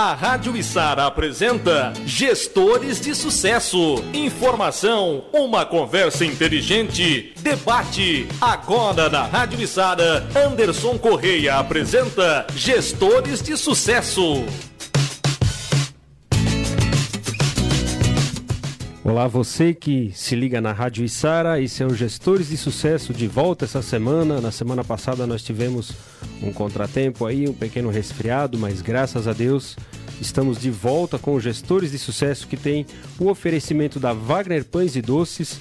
A Rádio Içara apresenta Gestores de Sucesso. Informação, uma conversa inteligente, debate. Agora na Rádio Içara, Anderson Correia apresenta Gestores de Sucesso. Olá, você que se liga na Rádio Içara, esse é Gestores de Sucesso de volta essa semana. Na semana passada nós tivemos um contratempo aí, um pequeno resfriado, mas graças a Deus estamos de volta com os Gestores de Sucesso que tem o oferecimento da Wagner Pães e Doces,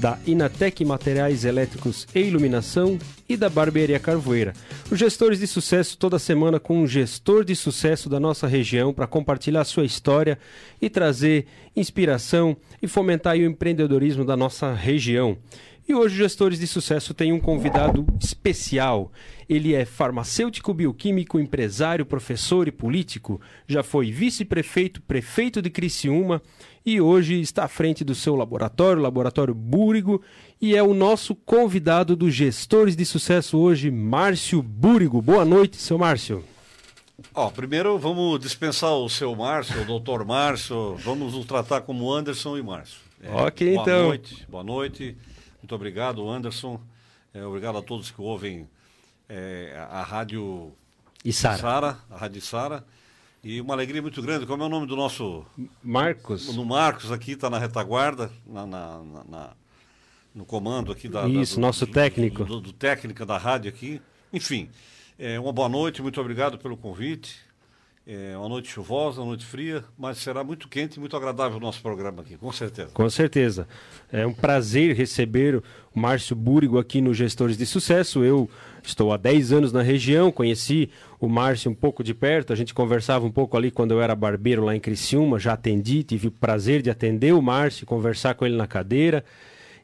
da Inatec Materiais Elétricos e Iluminação e da Barbearia Carvoeira. Os gestores de sucesso toda semana com um gestor de sucesso da nossa região para compartilhar sua história e trazer inspiração e fomentar o empreendedorismo da nossa região. E hoje, gestores de sucesso têm um convidado especial. Ele é farmacêutico, bioquímico, empresário, professor e político. Já foi vice-prefeito, prefeito de Criciúma e hoje está à frente do seu laboratório, Laboratório Búrigo, e é o nosso convidado dos gestores de sucesso hoje, Márcio Búrigo. Boa noite, seu Márcio. Ó, primeiro vamos dispensar o seu Márcio, o doutor Márcio, vamos o tratar como Anderson e Márcio. É, ok, boa então. Boa noite, boa noite. Muito obrigado, Anderson. É, obrigado a todos que ouvem é, a Rádio Sara, a Rádio Sara. E uma alegria muito grande. Como é o nome do nosso. Marcos. No Marcos aqui, está na retaguarda, na, na, na, no comando aqui da. Isso, da, do, nosso do, técnico. Do, do, técnica da rádio aqui. Enfim, é, uma boa noite, muito obrigado pelo convite. É uma noite chuvosa, uma noite fria, mas será muito quente e muito agradável o nosso programa aqui, com certeza. Com certeza. É um prazer receber o Márcio Búrigo aqui no Gestores de Sucesso. Eu estou há 10 anos na região, conheci o Márcio um pouco de perto, a gente conversava um pouco ali quando eu era barbeiro lá em Criciúma, já atendi, tive o prazer de atender o Márcio, conversar com ele na cadeira.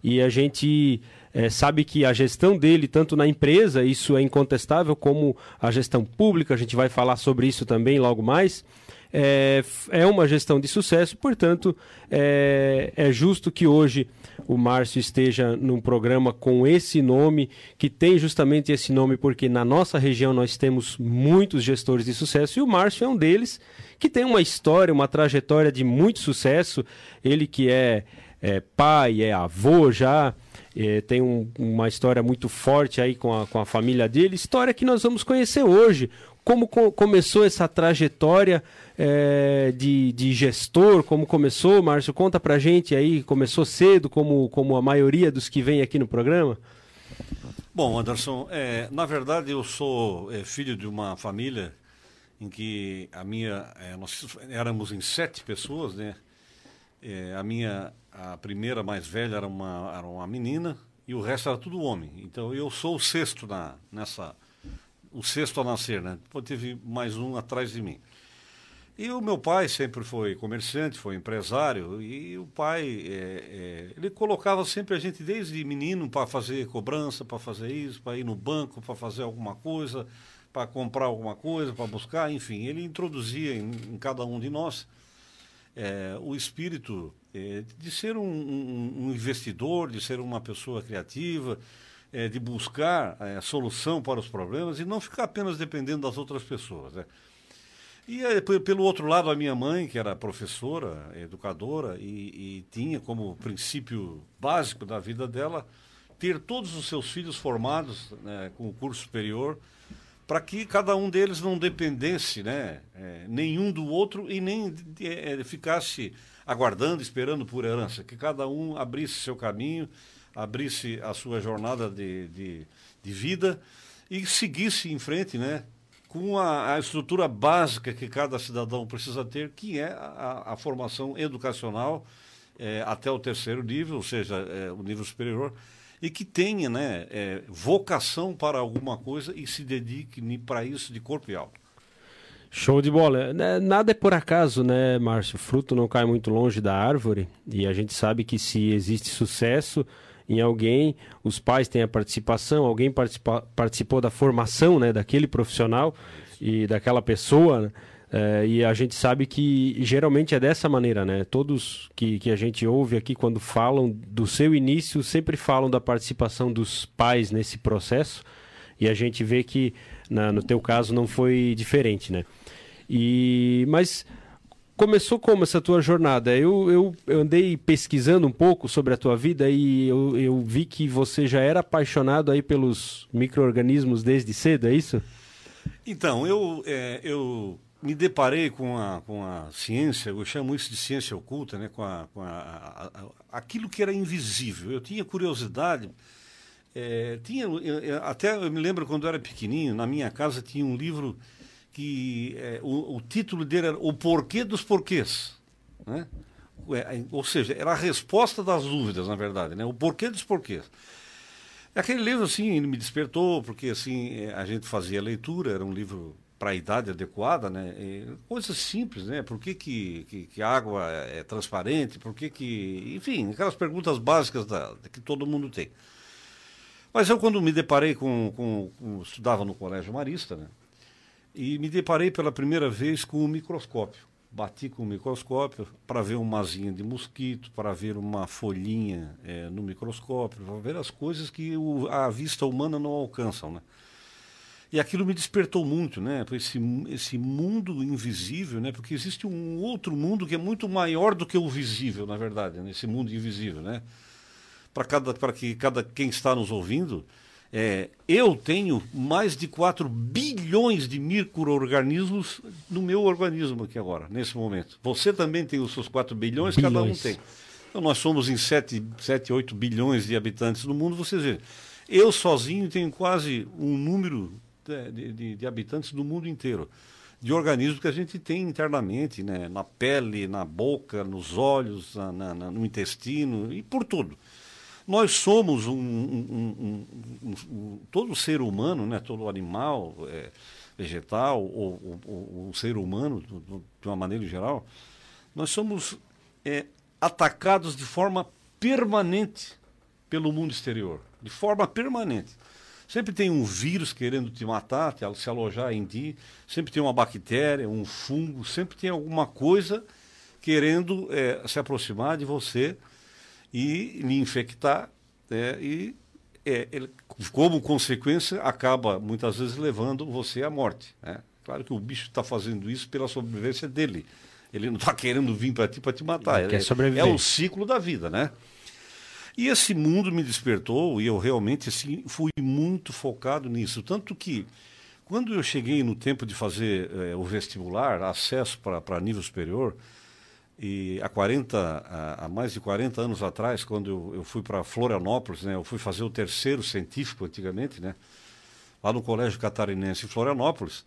E a gente é, sabe que a gestão dele, tanto na empresa, isso é incontestável, como a gestão pública, a gente vai falar sobre isso também logo mais. É, é uma gestão de sucesso, portanto, é, é justo que hoje o Márcio esteja num programa com esse nome, que tem justamente esse nome, porque na nossa região nós temos muitos gestores de sucesso e o Márcio é um deles, que tem uma história, uma trajetória de muito sucesso. Ele que é, é pai, é avô já, é, tem um, uma história muito forte aí com a, com a família dele, história que nós vamos conhecer hoje. Como co começou essa trajetória é, de, de, gestor, como começou, Márcio? Conta pra gente aí, começou cedo, como, como a maioria dos que vem aqui no programa? Bom, Anderson, é, na verdade eu sou é, filho de uma família em que a minha, nós éramos em sete pessoas, né? A minha, a primeira mais velha era uma, era uma menina e o resto era tudo homem. Então eu sou o sexto na, nessa, o sexto a nascer, né? Depois teve mais um atrás de mim. E o meu pai sempre foi comerciante, foi empresário, e o pai, é, é, ele colocava sempre a gente desde menino para fazer cobrança, para fazer isso, para ir no banco, para fazer alguma coisa, para comprar alguma coisa, para buscar, enfim, ele introduzia em, em cada um de nós é, o espírito é, de ser um, um, um, investidor, de ser uma pessoa criativa, é, de buscar é, solução para os problemas e não ficar apenas dependendo das outras pessoas. Né? E pelo outro lado, a minha mãe, que era professora, educadora, e, e, tinha como princípio básico da vida dela ter todos os seus filhos formados né, com o curso superior, para que cada um deles não dependesse né, é, nenhum do outro e nem é, ficasse aguardando, esperando por herança, que cada um abrisse seu caminho, abrisse a sua jornada de, de, de vida e seguisse em frente, né? com a, a, estrutura básica que cada cidadão precisa ter, que é a, a formação educacional é, até o terceiro nível, ou seja, é, o nível superior, e que tenha né, é, vocação para alguma coisa e se dedique para isso de corpo e alma. Show de bola. Né, nada é por acaso, né, Márcio? Fruto não cai muito longe da árvore e a gente sabe que se existe sucesso em alguém, os pais têm a participação, alguém participa, participou da formação né, daquele profissional e daquela pessoa. É, e a gente sabe que geralmente é dessa maneira, né? Todos que, que a gente ouve aqui quando falam do seu início sempre falam da participação dos pais nesse processo e a gente vê que na, no teu caso não foi diferente, né? E mas começou como essa tua jornada? Eu, eu, eu andei pesquisando um pouco sobre a tua vida e eu, eu vi que você já era apaixonado aí pelos micro-organismos desde cedo, é isso? Então, eu, é, eu me deparei com a, com a ciência, eu chamo isso de ciência oculta, né, com, a, com a, a, aquilo que era invisível. Eu tinha curiosidade, é, tinha, até eu me lembro quando eu era pequenininho, na minha casa tinha um livro que é, o, o, título dele era O Porquê dos Porquês. Né? É, ou seja, era a resposta das dúvidas, na verdade, né? o porquê dos porquês. Aquele livro, assim, me despertou, porque, assim, é, a gente fazia leitura, era um livro para a idade adequada, né? E coisas simples, né? Por que, que, que, que, a água é transparente? Por que que... Enfim, aquelas perguntas básicas da, que todo mundo tem. Mas eu, quando me deparei com... com, com estudava no Colégio Marista, né? E me deparei pela primeira vez com o microscópio. Bati com o microscópio para ver uma asinha de mosquito, para ver uma folhinha é, no microscópio, para ver as coisas que o, a vista humana não alcançam, né? E aquilo me despertou muito, né? Esse, esse mundo invisível, né? Porque existe um outro mundo que é muito maior do que o visível, na verdade, nesse né? mundo invisível, né? Para cada, para que cada quem está nos ouvindo, é, eu tenho mais de 4 bilhões de micro-organismos no meu organismo aqui agora, nesse momento. Você também tem os seus 4 bilhões, bilhões. cada um tem. Então nós somos em 7, 7, 8 bilhões de habitantes no mundo, vocês veem. Eu sozinho tenho quase um número de, de, de habitantes do mundo inteiro de organismos que a gente tem internamente, né? na pele, na boca, nos olhos, na, na, no intestino e por tudo. Nós somos um, um, um, um todo ser humano, né, todo animal, é, vegetal ou, o ser humano, de uma maneira geral, nós somos é, atacados de forma permanente pelo mundo exterior, de forma permanente. Sempre tem um vírus querendo te matar, te, se alojar em ti, sempre tem uma bactéria, um fungo, sempre tem alguma coisa querendo é, se aproximar de você e lhe infectar né, e é, ele, como consequência acaba muitas vezes levando você à morte. Né? Claro que o bicho está fazendo isso pela sobrevivência dele. Ele não está querendo vir para ti para te matar. Ele quer sobreviver. É o ciclo da vida, né? E esse mundo me despertou e eu realmente assim, fui muito focado nisso. Tanto que, quando eu cheguei no tempo de fazer eh, o vestibular, acesso para nível superior, e há 40, há mais de 40 anos atrás, quando eu, eu fui para Florianópolis, né, eu fui fazer o terceiro científico antigamente, né, lá no Colégio Catarinense em Florianópolis.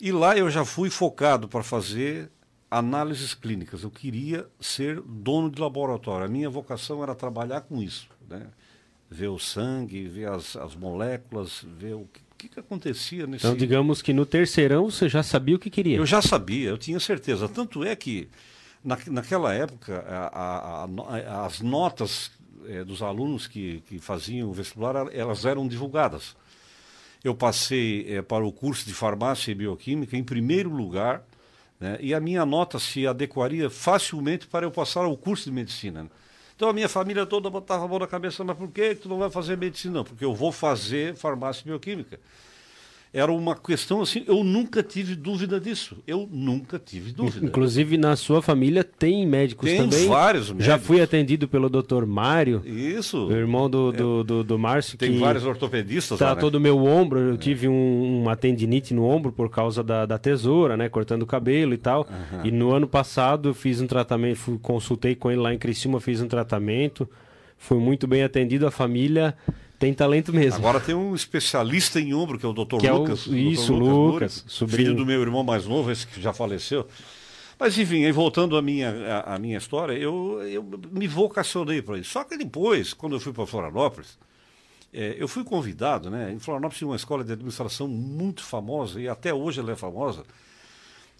E lá eu já fui focado para fazer análises clínicas. Eu queria ser dono de laboratório. A minha vocação era trabalhar com isso, né? ver o sangue, ver as, as moléculas, ver o que, que, que acontecia nesse. Então, digamos que no terceirão você já sabia o que queria. Eu já sabia, eu tinha certeza. Tanto é que na, naquela época, a, a, a, as notas é, dos alunos que, que faziam o vestibular, elas eram divulgadas. Eu passei é, para o curso de farmácia e bioquímica em primeiro lugar, né, e a minha nota se adequaria facilmente para eu passar ao curso de medicina. Então a minha família toda botava a mão na cabeça, mas por que tu não vai fazer medicina? Não, porque eu vou fazer farmácia e bioquímica era uma questão assim, eu nunca tive dúvida disso. Eu nunca tive dúvida. Inclusive na sua família tem médicos tem também. Tem vários médicos. Já fui atendido pelo Dr. Mário. Isso. O irmão do, do, é. do, do Márcio. Tem vários ortopedistas tá lá, né? todo o meu ombro. Eu é. tive um, uma tendinite no ombro por causa da, da tesoura, né? Cortando o cabelo e tal. Uhum. E no ano passado eu fiz um tratamento, fui, consultei com ele lá em Criciúma, fiz um tratamento. Fui muito bem atendido, a família tem talento mesmo. Agora tem um especialista em ombro, que é o Dr. Que Lucas. É o, isso, Lucas, Lucas sobrinho. filho do meu irmão mais novo, esse que já faleceu. Mas enfim, aí voltando à minha, à, à minha história, eu, eu me vocacionei para isso. Só que depois, quando eu fui para Florianópolis, é, eu fui convidado, né? Em Florianópolis tinha uma escola de administração muito famosa, e até hoje ela é famosa,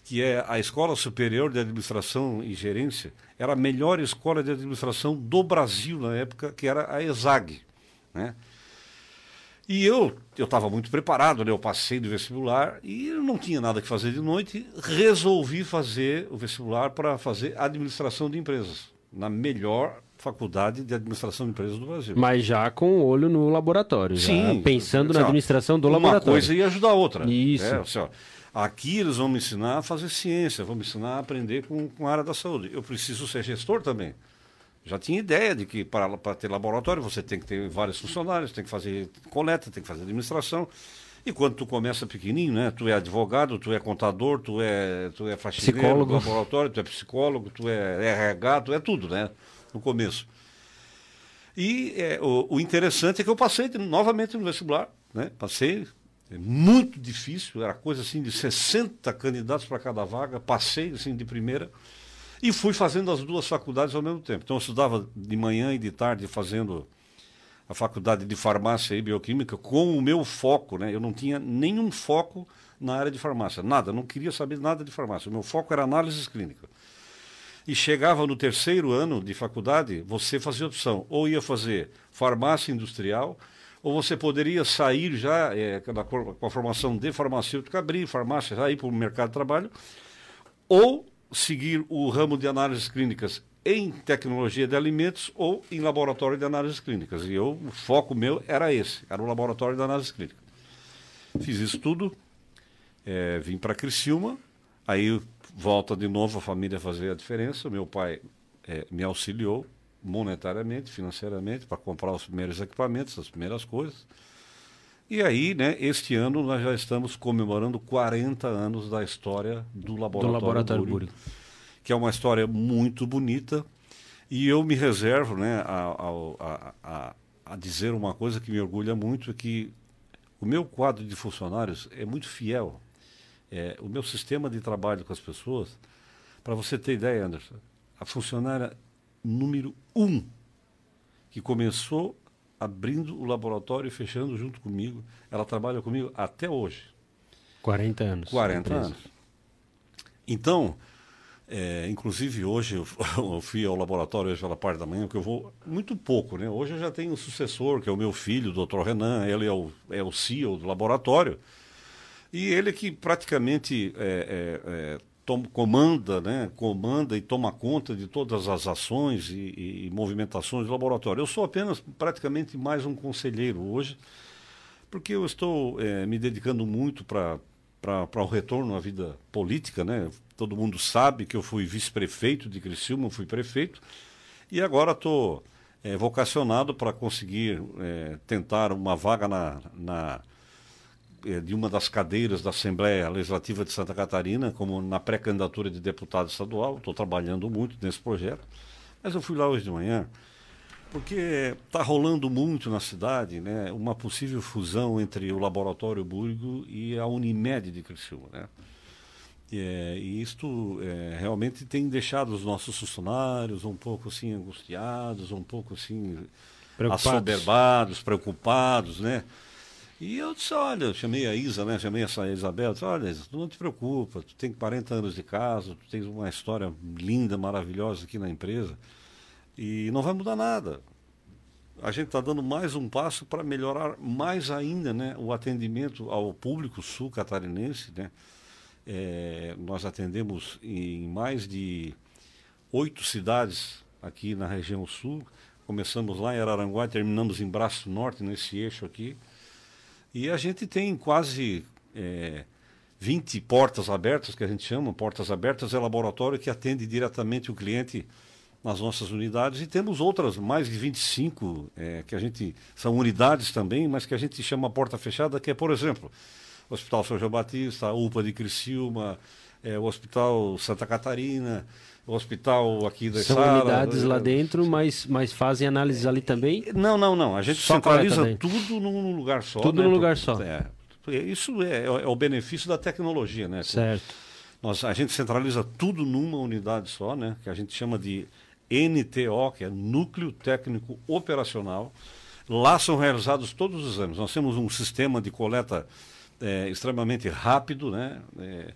que é a Escola Superior de Administração e Gerência. Era a melhor escola de administração do Brasil na época, que era a ESAG. Né? E eu eu estava muito preparado, né? eu passei do vestibular e não tinha nada que fazer de noite, resolvi fazer o vestibular para fazer administração de empresas, na melhor faculdade de administração de empresas do Brasil. Mas já com o olho no laboratório, Sim, pensando na administração do uma laboratório. Uma coisa ia ajudar a outra. Isso. Né? Assim, Aqui eles vão me ensinar a fazer ciência, vão me ensinar a aprender com, com a área da saúde. Eu preciso ser gestor também. Já tinha ideia de que para, para ter laboratório você tem que ter vários funcionários, tem que fazer coleta, tem que fazer administração. E quando tu começa pequenininho, né? Tu é advogado, tu é contador, tu é, tu é faxineiro Psicólogo. do laboratório, tu é psicólogo, tu é RH, tu é tudo, né? No começo. E é, o, o interessante é que eu passei novamente no vestibular, né? Passei, é muito difícil, era coisa assim de 60 candidatos para cada vaga, passei assim de primeira e fui fazendo as duas faculdades ao mesmo tempo. Então eu estudava de manhã e de tarde fazendo a faculdade de farmácia e bioquímica com o meu foco, né? Eu não tinha nenhum foco na área de farmácia, nada, não queria saber nada de farmácia. O meu foco era análises clínicas. E chegava no terceiro ano de faculdade, você fazia opção, ou ia fazer farmácia industrial, ou você poderia sair já eh, com a formação de farmacêutica, abrir farmácia, já ir para o mercado de trabalho, ou seguir o ramo de análises clínicas em tecnologia de alimentos ou em laboratório de análises clínicas. E eu, o foco meu era esse, era o laboratório de análises clínicas. Fiz isso tudo, eh, vim para Criciúma, aí volta de novo a família fazer a diferença. Meu pai eh, me auxiliou monetariamente, financeiramente, para comprar os primeiros equipamentos, as primeiras coisas. E aí, né, este ano nós já estamos comemorando 40 anos da história do Do Laboratório, Laboratório Búrigo, Búrigo. que é uma história muito bonita. E eu me reservo né, a, a, a, a dizer uma coisa que me orgulha muito, é que o meu quadro de funcionários é muito fiel. É, o meu sistema de trabalho com as pessoas, para você ter ideia, Anderson, a funcionária número um que começou abrindo o laboratório e fechando junto comigo, ela trabalha comigo até hoje. 40 anos. 40 Empresa. anos. Então, é, inclusive hoje eu, eu fui ao laboratório hoje pela parte da manhã, porque eu vou muito pouco, né? Hoje eu já tenho um sucessor, que é o meu filho, o Dr. Renan, ele é o, é o CEO do laboratório. E ele que praticamente é, é, é, comanda, né? comanda e toma conta de todas as ações e, e- e movimentações do laboratório. Eu sou apenas praticamente mais um conselheiro hoje, porque eu estou eh, me dedicando muito para o retorno à vida política, né? Todo mundo sabe que eu fui vice-prefeito de Criciúma, fui prefeito, e agora estou eh, vocacionado para conseguir eh, tentar uma vaga na, na, de uma das cadeiras da Assembleia Legislativa de Santa Catarina, como na pré-candidatura de deputado estadual. Estou trabalhando muito nesse projeto. Mas eu fui lá hoje de manhã, porque está rolando muito na cidade né, uma possível fusão entre o Laboratório Búrigo e a Unimed de Criciúma. Né? E, é, e isto é, realmente tem deixado os nossos funcionários um pouco assim angustiados, um pouco assim Preocupados. assoberbados, preocupados, né? E eu disse, olha, eu chamei a Isa, né? Chamei essa Isabel, disse, olha, não te preocupa, tu tem 40 anos de casa, tu tens uma história linda, maravilhosa aqui na empresa, e não vai mudar nada. A gente está dando mais um passo para melhorar mais ainda né, o atendimento ao público sul-catarinense. Né? É, nós atendemos em mais de oito cidades aqui na região sul. Começamos lá em Araranguá terminamos em Braço Norte, nesse eixo aqui. E a gente tem quase é, 20 portas abertas, que a gente chama. Portas abertas é laboratório que atende diretamente o cliente nas nossas unidades. E temos outras, mais de 25, é, que a gente. São unidades também, mas que a gente chama porta fechada, que é, por exemplo, o Hospital São João Batista, a UPA de Criciúma, é, o Hospital Santa Catarina, o hospital aqui da São Sara, unidades lá é, dentro, mas, mas fazem análises ali também. não, não, não. A gente Só centraliza tudo num lugar só. Tudo né? num lugar só. É, isso é, é o benefício da tecnologia, né? Certo. Nós, a gente centraliza tudo numa unidade só, né? Que a gente chama de NTO, que é Núcleo Técnico Operacional. Lá são realizados todos os exames. Nós temos um sistema de coleta é, extremamente rápido, né? É,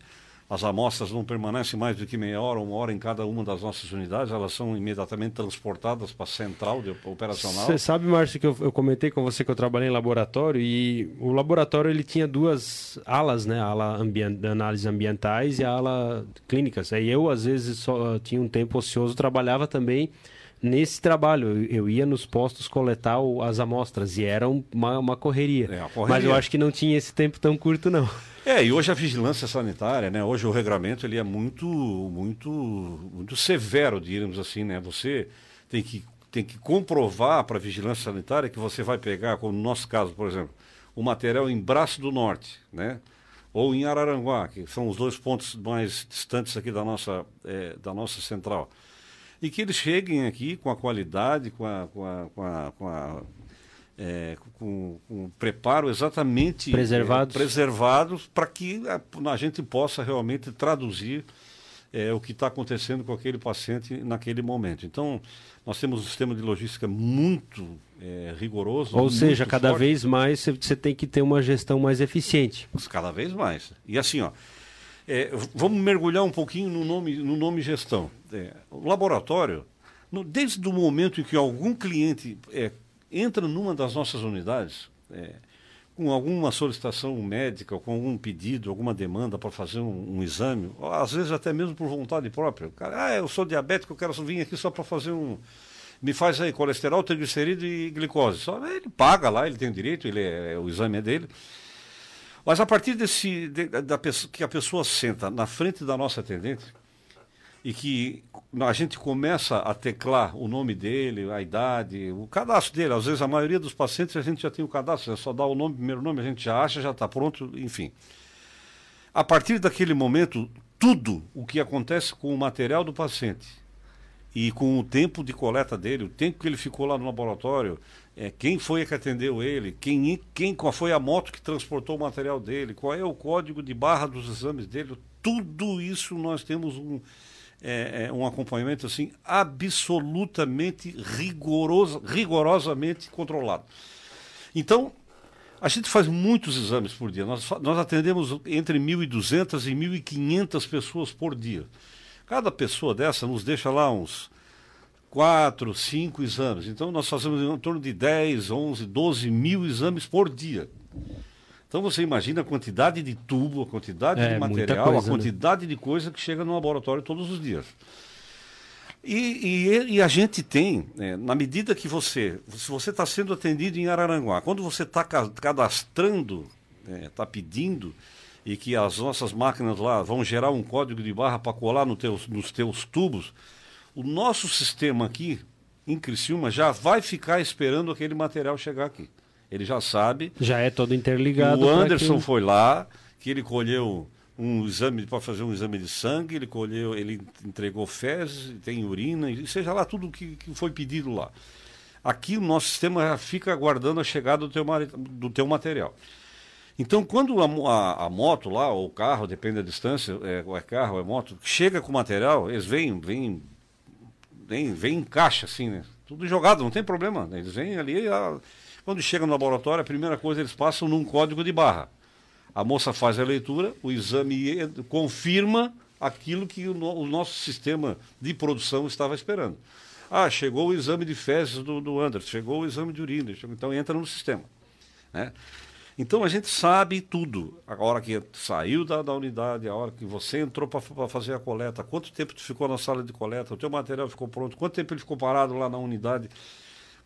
as amostras não permanecem mais do que meia hora, uma hora em cada uma das nossas unidades, elas são imediatamente transportadas para a central de operacional. Você sabe, Márcio, que eu, eu comentei com você que eu trabalhei em laboratório e o laboratório ele tinha duas alas, né? A ala ambien- de análises ambientais e a ala clínicas. Aí eu, às vezes, só tinha um tempo ocioso, trabalhava também nesse trabalho. Eu, ia nos postos coletar as amostras e era uma, uma correria. É, uma correria. Mas eu acho que não tinha esse tempo tão curto, não. É, e hoje a vigilância sanitária, né? Hoje o regramento ele é muito, muito, muito severo, diríamos assim, né? Você tem que, tem que comprovar para a vigilância sanitária que você vai pegar, como no nosso caso, por exemplo, o material em Braço do Norte, né? Ou em Araranguá, que são os dois pontos mais distantes aqui da nossa, é, da nossa central. E que eles cheguem aqui com a qualidade, com a, com a, com a, com a é, com, com preparo exatamente preservados, é, preservados para que a, a, gente possa realmente traduzir é, o que está acontecendo com aquele paciente naquele momento. Então, nós temos um sistema de logística muito é, rigoroso. Ou seja, cada forte. vez mais você tem que ter uma gestão mais eficiente. Cada vez mais. E assim, ó, é, vamos mergulhar um pouquinho no nome, no nome gestão. É, o laboratório, no, desde o momento em que algum cliente é, entra numa das nossas unidades é, com alguma solicitação médica, com algum pedido, alguma demanda para fazer um, um, exame, às vezes até mesmo por vontade própria. Cara, ah, eu sou diabético, eu quero vir aqui só para fazer um. Me faz aí colesterol, triglicerídeo e glicose. Só ele paga lá, ele tem o direito, ele é, o exame é dele. Mas a partir desse de, da pessoa, que a pessoa senta na frente da nossa atendente e que a gente começa a teclar o nome dele, a idade, o cadastro dele. Às vezes a maioria dos pacientes a gente já tem o cadastro, é só dar o nome, primeiro nome, a gente já acha, já está pronto, enfim. A partir daquele momento, tudo o que acontece com o material do paciente e com o tempo de coleta dele, o tempo que ele ficou lá no laboratório, é, quem foi que atendeu ele, quem, quem, qual foi a moto que transportou o material dele, qual é o código de barra dos exames dele, tudo isso nós temos um é, é um acompanhamento assim absolutamente rigoroso, rigorosamente controlado. Então, a gente faz muitos exames por dia. Nós, nós atendemos entre 1.200 e 1.500 pessoas por dia. Cada pessoa dessa nos deixa lá uns 4, 5 exames. Então, nós fazemos em torno de 10, 11, 12 mil exames por dia. Então você imagina a quantidade de tubo, a quantidade é, de material, coisa, a né? quantidade né? de coisa que chega no laboratório todos os dias. E, e, e a gente tem, é, na medida que você, se você está sendo atendido em Araranguá, quando você está cadastrando, está é, pedindo, e que as nossas máquinas lá vão gerar um código de barra para colar no teus, nos teus tubos, o nosso sistema aqui, em Criciúma, já vai ficar esperando aquele material chegar aqui. Ele já sabe. Já é todo interligado. O Anderson que... foi lá, que ele colheu um exame para fazer um exame de sangue, ele colheu, ele entregou fezes, tem urina, e seja lá tudo que, que foi pedido lá. Aqui o nosso sistema já fica aguardando a chegada do teu, do teu material. Então, quando a, a, a, moto lá, ou o carro, depende da distância, é, ou é carro, ou é moto, chega com o material, eles vêm, vêm, vêm, vêm em caixa, assim, né? Tudo jogado, não tem problema. Né? Eles vêm ali, a, quando chega no laboratório, a primeira coisa eles passam num código de barra. A moça faz a leitura, o exame confirma aquilo que o, no, o nosso sistema de produção estava esperando. Ah, chegou o exame de fezes do, do Anderson, chegou o exame de urina, chegou, então entra no sistema. Né? Então a gente sabe tudo. A hora que saiu da, da unidade, a hora que você entrou para fazer a coleta, quanto tempo tu ficou na sala de coleta, o teu material ficou pronto, quanto tempo ele ficou parado lá na unidade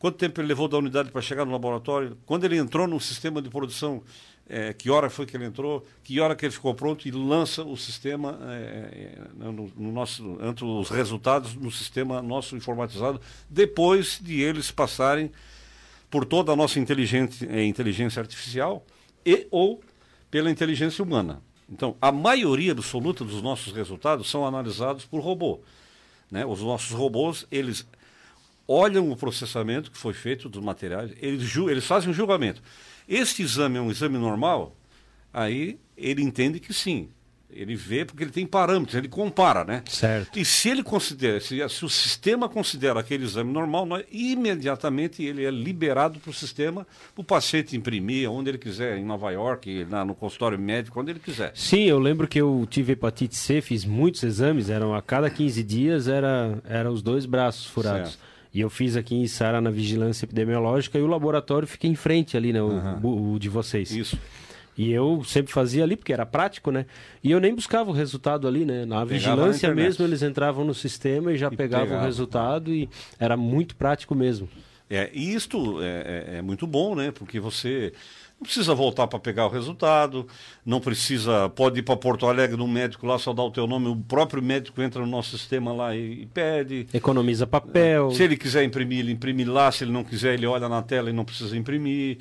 quanto tempo ele levou da unidade para chegar no laboratório, quando ele entrou no sistema de produção, é, que hora foi que ele entrou, que hora que ele ficou pronto e lança o sistema é, é no, no, nosso, entre os resultados no sistema nosso informatizado, depois de eles passarem por toda a nossa é, inteligência artificial e ou pela inteligência humana. Então, a maioria absoluta dos nossos resultados são analisados por robô. Né? Os nossos robôs, eles olham o processamento que foi feito dos materiais, eles, eles fazem um julgamento. Este exame é um exame normal? Aí ele entende que sim. Ele vê porque ele tem parâmetros, ele compara, né? Certo. E se ele considera, se, se o sistema considera aquele exame normal, nós, imediatamente ele é liberado para o sistema, para o paciente imprimir onde ele quiser, em Nova York, na, no consultório médico, onde ele quiser. Sim, eu lembro que eu tive hepatite C, fiz muitos exames, eram a cada 15 dias era, era os dois braços furados. Certo. E eu fiz aqui em Sara na vigilância epidemiológica e o laboratório fica em frente ali, né? O, uhum. o, o de vocês. Isso. E eu sempre fazia ali, porque era prático, né? E eu nem buscava o resultado ali, né? Na vigilância na mesmo, eles entravam no sistema e já e pegavam pegava. o resultado e era muito prático mesmo. É, e isto é, é, é muito bom, né? Porque você não precisa voltar para pegar o resultado, não precisa, pode ir para Porto Alegre no médico lá, só dar o teu nome, o próprio médico entra no nosso sistema lá e, e pede. Economiza papel. Se ele quiser imprimir, ele imprime lá, se ele não quiser, ele olha na tela e não precisa imprimir.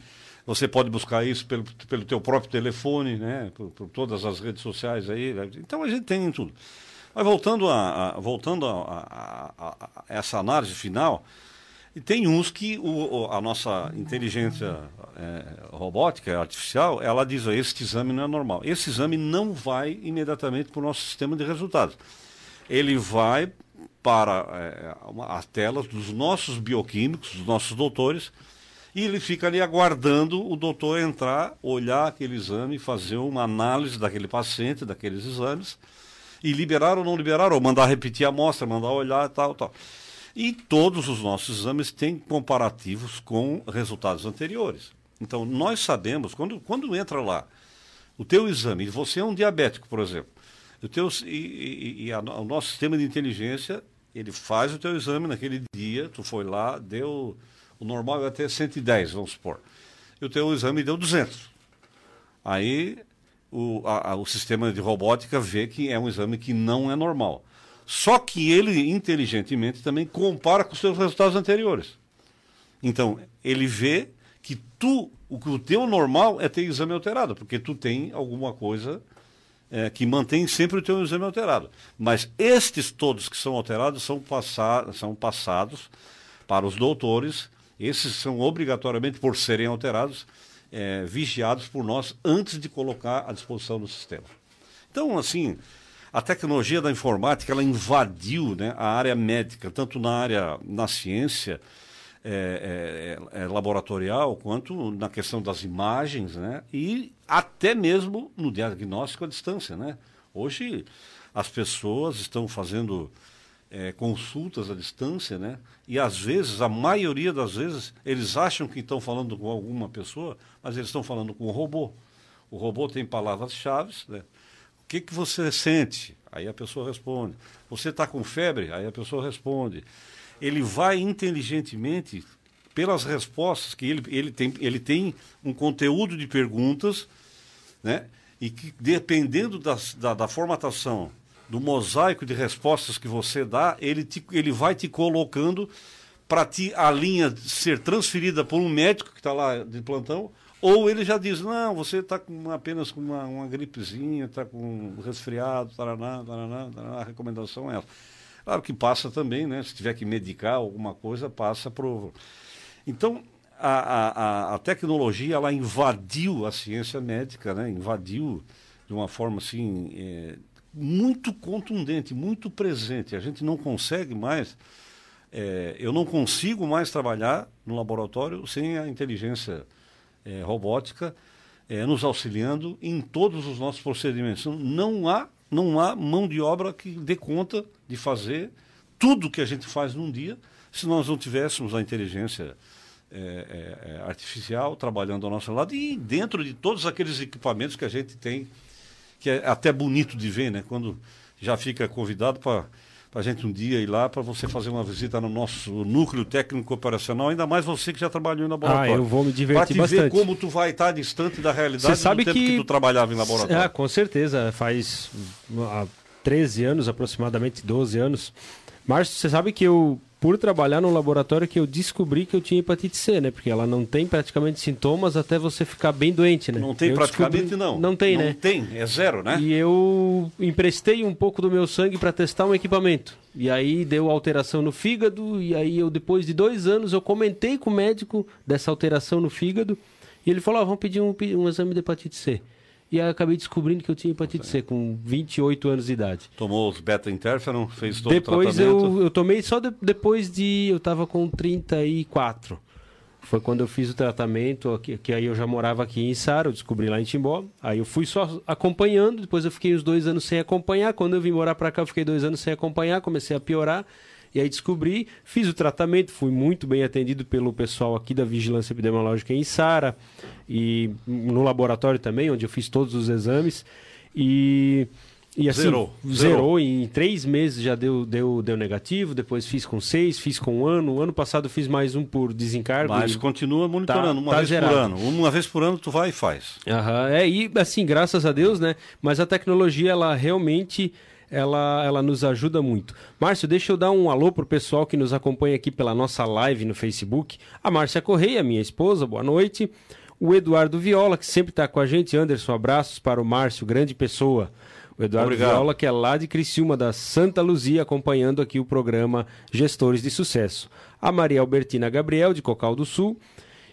Você pode buscar isso pelo, pelo teu próprio telefone, né? Por, por todas as redes sociais aí. Né? Então a gente tem tudo. Mas voltando a, a voltando a, a, a, essa análise final, e tem uns que o, a nossa inteligência é, robótica, artificial, ela diz, este exame não é normal. Esse exame não vai imediatamente para o nosso sistema de resultados. Ele vai para é, as telas dos nossos bioquímicos, dos nossos doutores, e ele fica ali aguardando o doutor entrar, olhar aquele exame, fazer uma análise daquele paciente, daqueles exames, e liberar ou não liberar, ou mandar repetir a amostra, mandar olhar tal, tal. E todos os nossos exames têm comparativos com resultados anteriores. Então, nós sabemos, quando, quando entra lá o teu exame, você é um diabético, por exemplo, o, teu, e, e, e a, o nosso sistema de inteligência, ele faz o teu exame naquele dia, tu foi lá, deu o normal é até 110, vamos supor. E o teu exame deu 200. Aí o, a, o sistema de robótica vê que é um exame que não é normal. Só que ele, inteligentemente, também compara com os seus resultados anteriores. Então, ele vê que tu, o que o teu normal é ter exame alterado, porque tu tem alguma coisa é, que mantém sempre o teu exame alterado. Mas estes todos que são alterados são, passar, são passados para os doutores esses são obrigatoriamente, por serem alterados, é, vigiados por nós antes de colocar à disposição do sistema. Então, assim, a tecnologia da informática ela invadiu né, a área médica, tanto na área na ciência é, é, é, laboratorial, quanto na questão das imagens, né, e até mesmo no diagnóstico à distância. Né? Hoje as pessoas estão fazendo é, consultas à distância, né? E às vezes, a maioria das vezes, eles acham que estão falando com alguma pessoa, mas eles estão falando com o robô. O robô tem palavras-chave, né? O que, que você sente? Aí a pessoa responde. Você está com febre? Aí a pessoa responde. Ele vai inteligentemente, pelas respostas que ele, ele, tem, ele tem um conteúdo de perguntas, né? E que dependendo da, da formatação do mosaico de respostas que você dá, ele, te, ele vai te colocando para a linha ser transferida por um médico que está lá de plantão, ou ele já diz, não, você está apenas com uma, uma gripezinha, está com resfriado, taraná, taraná, taraná, a recomendação é essa. Claro que passa também, né? Se tiver que medicar alguma coisa, passa pro. Então, a, a, a tecnologia ela invadiu a ciência médica, né? Invadiu de uma forma assim. É, muito contundente, muito presente. A gente não consegue mais, é, eu não consigo mais trabalhar no laboratório sem a inteligência é, robótica é, nos auxiliando em todos os nossos procedimentos. Não há, não há mão de obra que dê conta de fazer tudo que a gente faz num dia se nós não tivéssemos a inteligência é, é, é, artificial trabalhando ao nosso lado e dentro de todos aqueles equipamentos que a gente tem que é até bonito de ver, né? Quando já fica convidado para a gente um dia ir lá para você fazer uma visita no nosso núcleo técnico operacional, ainda mais você que já trabalhou em laboratório. Ah, eu vou me divertir bastante. Para ver como tu vai estar distante da realidade você sabe do tempo que... que tu trabalhava em laboratório. Ah, com certeza. Faz há 13 anos, aproximadamente 12 anos. Márcio, você sabe que eu por trabalhar no laboratório que eu descobri que eu tinha hepatite C, né? Porque ela não tem praticamente sintomas até você ficar bem doente, né? Não tem eu praticamente descobri... não. Não tem, não né? Não tem, é zero, né? E eu emprestei um pouco do meu sangue para testar um equipamento. E aí deu alteração no fígado e aí eu depois de dois anos eu comentei com o médico dessa alteração no fígado e ele falou: ah, vamos pedir um, um exame de hepatite C. E acabei descobrindo que eu tinha hepatite C com 28 anos de idade. Tomou os beta-interferon, fez todo depois o tratamento? Eu, eu tomei só de, depois de... Eu estava com 34. Foi quando eu fiz o tratamento, que, que aí eu já morava aqui em Sara, eu descobri lá em Timbó. Aí eu fui só acompanhando, depois eu fiquei uns dois anos sem acompanhar. Quando eu vim morar para cá, eu fiquei dois anos sem acompanhar, comecei a piorar. E aí descobri, fiz o tratamento, fui muito bem atendido pelo pessoal aqui da Vigilância Epidemiológica em Sara e no laboratório também, onde eu fiz todos os exames. E e assim, zerou. zerou. Zerou. Em três meses já deu, deu, deu negativo. Depois fiz com seis, fiz com um ano. Ano passado fiz mais um por desencargo. Mas continua monitorando tá, uma tá vez zerado. por ano. Uma vez por ano tu vai e faz. Aham, é, e assim, graças a Deus, né? Mas a tecnologia, ela realmente ela, ela nos ajuda muito. Márcio, deixa eu dar um alô pro pessoal que nos acompanha aqui pela nossa live no Facebook. A Márcia Correia, minha esposa, boa noite. O Eduardo Viola, que sempre está com a gente. Anderson, abraços para o Márcio, grande pessoa. O Eduardo Obrigado. Viola, que é lá de Criciúma, da Santa Luzia, acompanhando aqui o programa Gestores de Sucesso. A Maria Albertina Gabriel, de Cocal do Sul.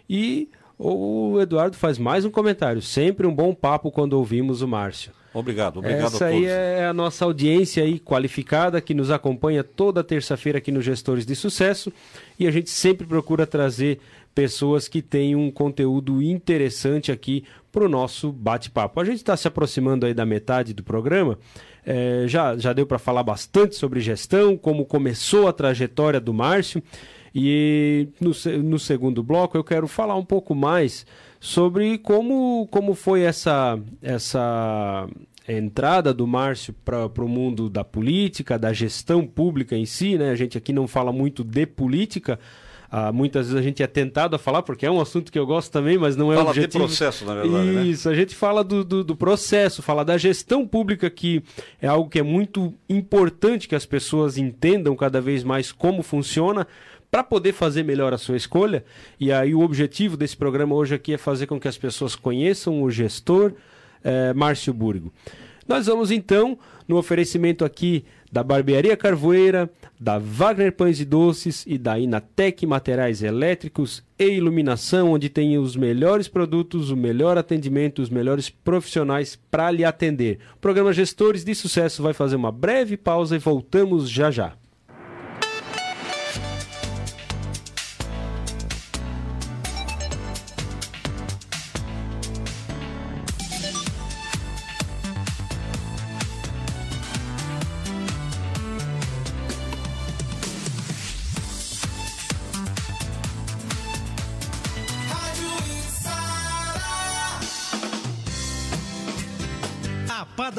E o Eduardo faz mais um comentário. Sempre um bom papo quando ouvimos o Márcio. Obrigado, obrigado Essa aí é a nossa audiência aí qualificada que nos acompanha toda terça-feira aqui no Gestores de Sucesso e a gente sempre procura trazer pessoas que têm um conteúdo interessante aqui para o nosso bate-papo. A gente está se aproximando aí da metade do programa. É, já, já deu para falar bastante sobre gestão, como começou a trajetória do Márcio. E no, no segundo bloco eu quero falar um pouco mais sobre como, como foi essa, essa entrada do Márcio para o mundo da política, da gestão pública em si. Né? A gente aqui não fala muito de política, ah, muitas vezes a gente é tentado a falar, porque é um assunto que eu gosto também, mas não é fala objetivo. Fala de processo, na verdade, né? Isso, né? a gente fala do, do, do, processo, fala da gestão pública, que é algo que é muito importante que as pessoas entendam cada vez mais como funciona, para poder fazer melhor a sua escolha. E aí o objetivo desse programa hoje aqui é fazer com que as pessoas conheçam o gestor eh, Márcio Burgo. Nós vamos então, no oferecimento aqui da Barbearia Carvoeira, da Wagner Pães e Doces e da Inatec Materiais Elétricos e Iluminação, onde tem os melhores produtos, o melhor atendimento, os melhores profissionais para lhe atender. O programa Gestores de Sucesso vai fazer uma breve pausa e voltamos já já.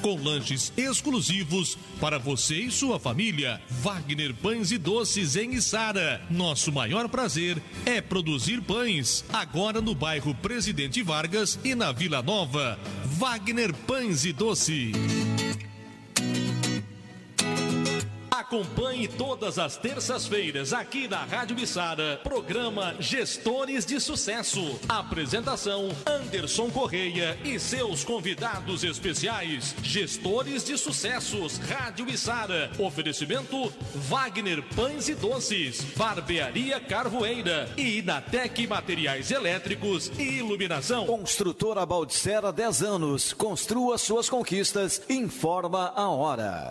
com lanches exclusivos para você e sua família. Wagner Pães e Doces em Içara. Nosso maior prazer é produzir pães. Agora no bairro Presidente Vargas e na Vila Nova. Wagner Pães e Doce. Acompanhe todas as terças-feiras aqui na Rádio Missara, programa Gestores de Sucesso. Apresentação Anderson Correia e seus convidados especiais. Gestores de Sucessos, Rádio Missara. Oferecimento Wagner Pães e Doces, Barbearia Carvoeira e Inatec Materiais Elétricos e Iluminação. Construtora Baldicera 10 anos. Construa suas conquistas. Informa a hora.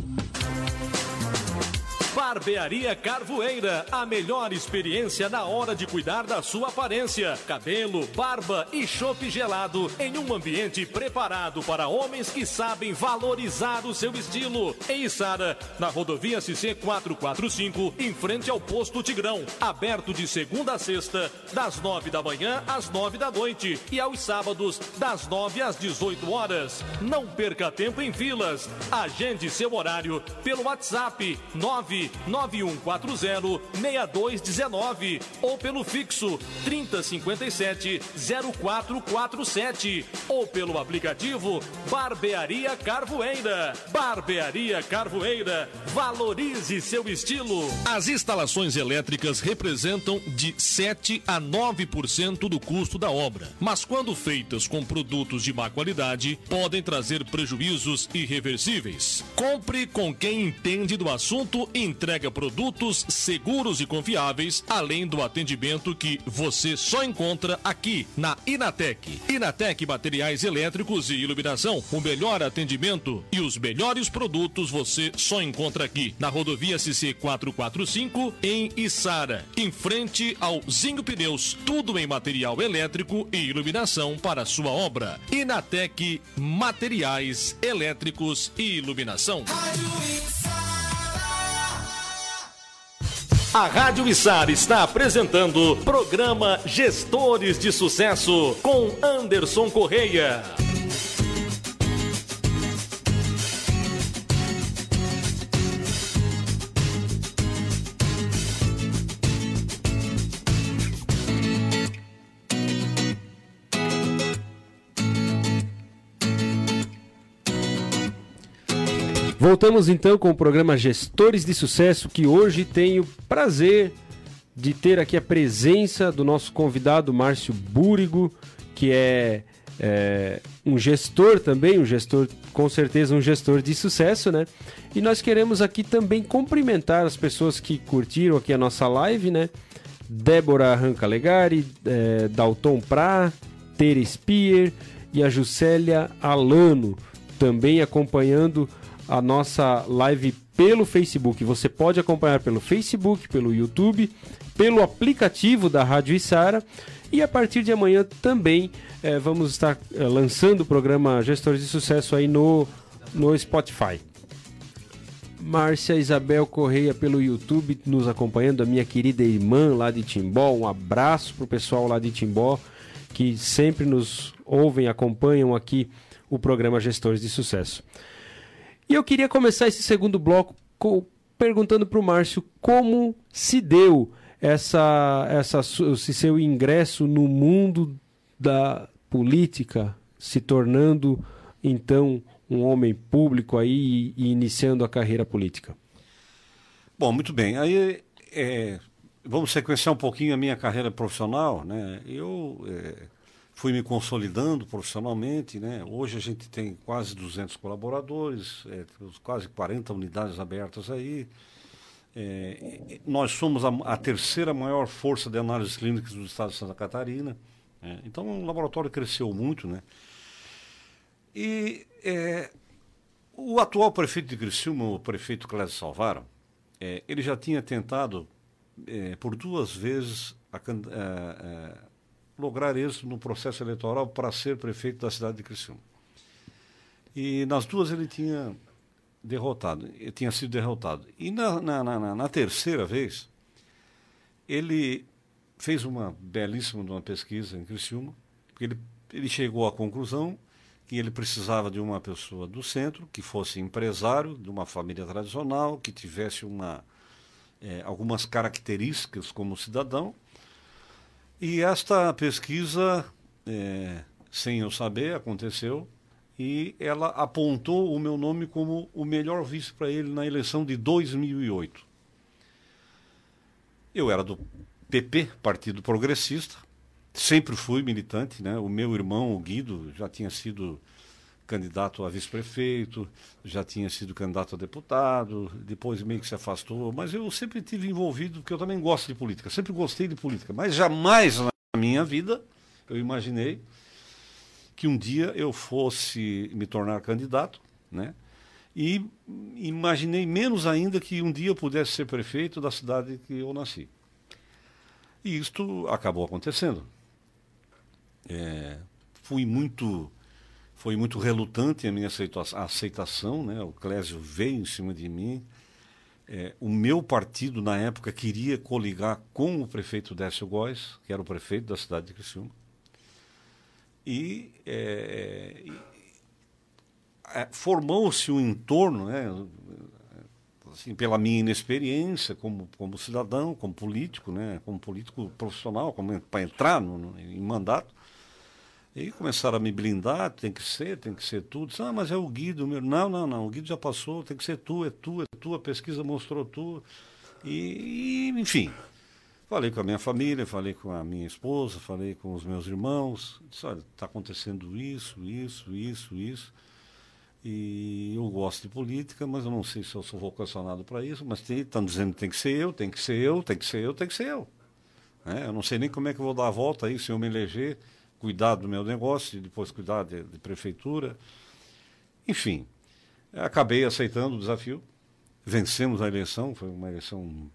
Barbearia Carvoeira, a melhor experiência na hora de cuidar da sua aparência. Cabelo, barba e chopp gelado em um ambiente preparado para homens que sabem valorizar o seu estilo. Em Sara, na rodovia CC 445, em frente ao posto Tigrão. Aberto de segunda a sexta, das nove da manhã às nove da noite e aos sábados, das nove às 18 horas. Não perca tempo em filas. Agende seu horário pelo WhatsApp 9 9140-6219 ou pelo fixo 3057-0447 ou pelo aplicativo Barbearia Carvoeira. Barbearia Carvoeira, valorize seu estilo. As instalações elétricas representam de 7 a 9% do custo da obra, mas quando feitas com produtos de má qualidade, podem trazer prejuízos irreversíveis. Compre com quem entende do assunto e entrega produtos seguros e confiáveis, além do atendimento que você só encontra aqui na Inatec. Inatec Materiais Elétricos e Iluminação, o melhor atendimento e os melhores produtos você só encontra aqui na rodovia CC 445 em Içara, em frente ao Zinho Pneus, tudo em material elétrico e iluminação para sua obra. Inatec Materiais Elétricos e Iluminação. A Rádio Içar está apresentando programa Gestores de Sucesso com Anderson Correia. Voltamos então com o programa Gestores de Sucesso, que hoje tenho prazer de ter aqui a presença do nosso convidado Márcio Búrigo, que é, é, um gestor também, um gestor, com certeza um gestor de sucesso, né? E nós queremos aqui também cumprimentar as pessoas que curtiram aqui a nossa live, né? Débora Ranca Legari, é, Dalton Pra, Tere Spier e a Juscelia Alano, também acompanhando a nossa live pelo Facebook. Você pode acompanhar pelo Facebook, pelo YouTube, pelo aplicativo da Rádio Isara. E a partir de amanhã também eh, vamos estar eh, lançando o programa Gestores de Sucesso aí no, no Spotify. Márcia Isabel Correia pelo YouTube nos acompanhando, a minha querida irmã lá de Timbó. Um abraço pro pessoal lá de Timbó que sempre nos ouvem, acompanham aqui o programa Gestores de Sucesso. E eu queria começar esse segundo bloco perguntando para o Márcio como se deu essa, essa, esse seu ingresso no mundo da política, se tornando então um homem público aí e, iniciando a carreira política. Bom, muito bem. Aí é, vamos sequenciar um pouquinho a minha carreira profissional, né? Eu é, fui me consolidando profissionalmente, né? Hoje a gente tem quase 200 colaboradores, é, quase 40 unidades abertas aí. É, nós somos a, a, terceira maior força de análises clínicas do estado de Santa Catarina. É, então o laboratório cresceu muito, né? E é, o atual prefeito de Criciúma, o prefeito Clésio Salvaro, é, ele já tinha tentado é, por duas vezes a, a lograr êxito no processo eleitoral para ser prefeito da cidade de Criciúma. E nas duas ele tinha derrotado, ele tinha sido derrotado. E na, na, na, na terceira vez, ele fez uma belíssima uma pesquisa em Criciúma, porque ele, ele chegou à conclusão que ele precisava de uma pessoa do centro, que fosse empresário, de uma família tradicional, que tivesse uma, é, algumas características como cidadão, e esta pesquisa, é, sem eu saber, aconteceu e ela apontou o meu nome como o melhor vice para ele na eleição de 2008. Eu era do PP, Partido Progressista, sempre fui militante, né? O meu irmão, o Guido, já tinha sido candidato a vice-prefeito, já tinha sido candidato a deputado, depois meio que se afastou, mas eu sempre tive envolvido, porque eu também gosto de política, sempre gostei de política, mas jamais na minha vida eu imaginei que um dia eu fosse me tornar candidato, né? E imaginei menos ainda que um dia eu pudesse ser prefeito da cidade que eu nasci. E isto acabou acontecendo. É, fui muito foi muito relutante a minha aceitação, né? O Clésio veio em cima de mim. É, o meu partido, na época, queria coligar com o prefeito Décio Góes, que era o prefeito da cidade de Criciúma. E, é, é formou-se um entorno, né? assim, pela minha inexperiência como, como cidadão, como político, né, como político profissional, para entrar no, no, em mandato. E começaram a me blindar, tem que ser, tem que ser tudo. Ah, mas é o Guido. Meu. Não, não, não, o Guido já passou, tem que ser tu, é tu, é tu, a pesquisa mostrou tu. E, e enfim, falei com a minha família, falei com a minha esposa, falei com os meus irmãos. Disse, olha, está acontecendo isso, isso, isso, isso. E eu gosto de política, mas eu não sei se eu sou vocacionado para isso, mas estão dizendo que tem que ser eu, tem que ser eu, tem que ser eu, tem que ser eu. É, eu não sei nem como é que eu vou dar a volta aí se eu me eleger cuidar do meu negócio, e depois cuidar de, de prefeitura. Enfim, acabei aceitando o desafio. Vencemos a eleição, foi uma eleição,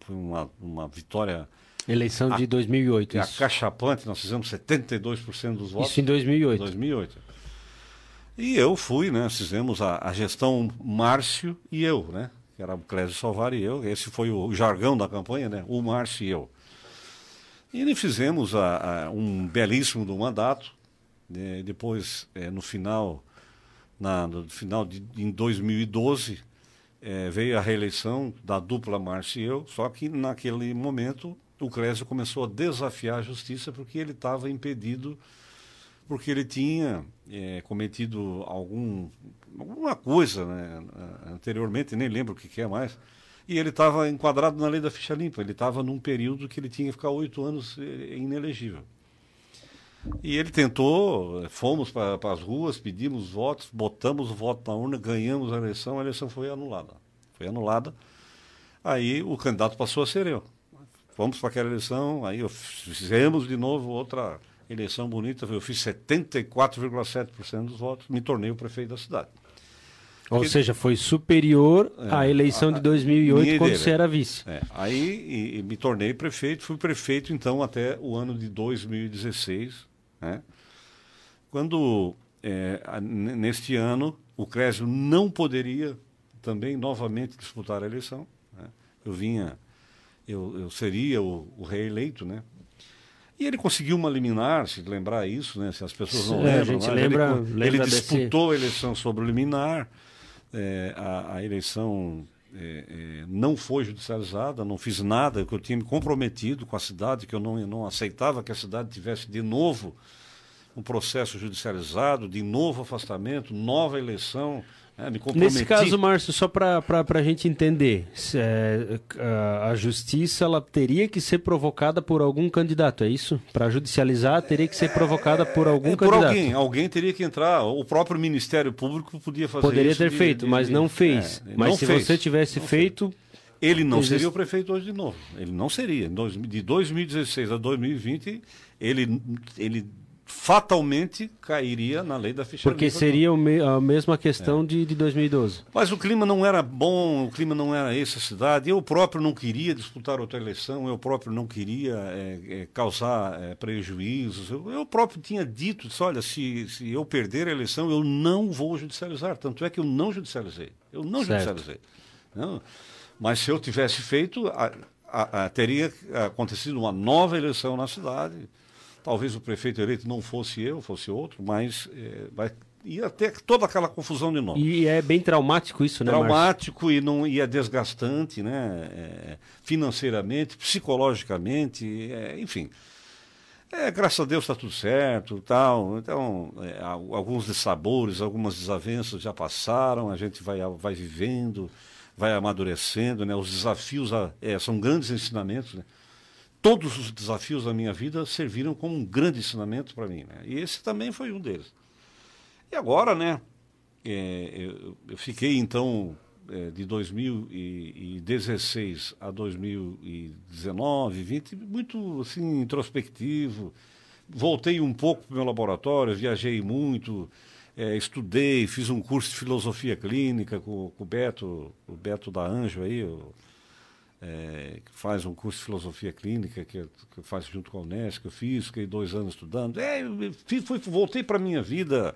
foi uma, uma vitória. Eleição de 2008. É acachapante, nós fizemos 72% dos votos. Isso em 2008. 2008. E eu fui, né? Fizemos a, a gestão Márcio e eu, né? Que era o Clésio Salvar e eu. Esse foi o jargão da campanha, né? O Márcio e eu. E fizemos a, a, um belíssimo do mandato. Né? Depois, é, no final, na, no final de em 2012, é, veio a reeleição da dupla Márcio e eu, só que naquele momento o Clésio começou a desafiar a justiça porque ele estava impedido, porque ele tinha é, cometido algum, alguma coisa né, anteriormente, nem lembro o que, que é mais, e ele estava enquadrado na lei da ficha limpa. Ele estava num período que ele tinha que ficar oito anos eh, inelegível. E ele tentou, fomos para as ruas, pedimos votos, botamos o voto na urna, ganhamos a eleição, a eleição foi anulada. Foi anulada. Aí o candidato passou a ser eu. Fomos para aquela eleição, aí fizemos de novo outra eleição bonita, eu fiz 74,7% dos votos, me tornei o prefeito da cidade. Ou seja, foi superior é, à eleição a, de 2008, quando você era vice. É. Aí e, e me tornei prefeito, fui prefeito então até o ano de 2016. Né? Quando, é, neste ano, o Crésio não poderia também novamente disputar a eleição. Né? Eu vinha, eu, eu seria o, o reeleito, né? E ele conseguiu uma liminar, se lembrar isso, né? Se as pessoas não é, lembram, a gente lembra, ele, lembra ele disputou a eleição sobre o liminar é, a, a, eleição é, é, não foi judicializada, não fiz nada, que eu tinha me comprometido com a cidade, que eu não, não aceitava que a cidade tivesse de novo um processo judicializado, de novo afastamento, nova eleição. É, Nesse caso, Márcio, só para a gente entender, é, a, justiça ela teria que ser provocada por algum candidato, é isso? Para judicializar, teria que ser provocada por algum é, por candidato. alguém, alguém teria que entrar. O próprio Ministério Público podia fazer Poderia ter de, feito, de, mas de, não fez. É, mas não se fez, você tivesse feito. Fez. Ele não seria o prefeito hoje de novo. Ele não seria. De 2016 a 2020, ele, ele fatalmente cairia na lei da ficha Porque seria a mesma questão é. de, de 2012. Mas o clima não era bom, o clima não era essa cidade. Eu próprio não queria disputar outra eleição, eu próprio não queria é, é, causar é, prejuízos. Eu, eu, próprio tinha dito, disse, olha, se, se eu perder a eleição, eu não vou judicializar. Tanto é que eu não judicializei. Eu não certo. judicializei. Não. Mas se eu tivesse feito, a, a, a, teria acontecido uma nova eleição na cidade Talvez o prefeito eleito não fosse eu, fosse outro, mas é, vai, ia ter toda aquela confusão de novo. E é bem traumático isso, né? Traumático Marcio? e não e é desgastante, né? É, financeiramente, psicologicamente, é, enfim. É, graças a Deus está tudo certo, tal. Então, é, alguns dessabores, algumas desavenças já passaram, a gente vai, vai vivendo, vai amadurecendo, né? Os desafios é, são grandes ensinamentos, né? Todos os desafios da minha vida serviram como um grande ensinamento para mim. Né? E esse também foi um deles. E agora, né? É, eu, eu, fiquei então é, de 2016 a 2019, 20, muito assim introspectivo. Voltei um pouco para o meu laboratório, viajei muito, é, estudei, fiz um curso de filosofia clínica com, com o Beto, o Beto da Anjo aí, o, é, que faz um curso de filosofia clínica, que, que faz junto com a Unesco, eu fiz, fiquei dois anos estudando. É, fui, voltei para a minha vida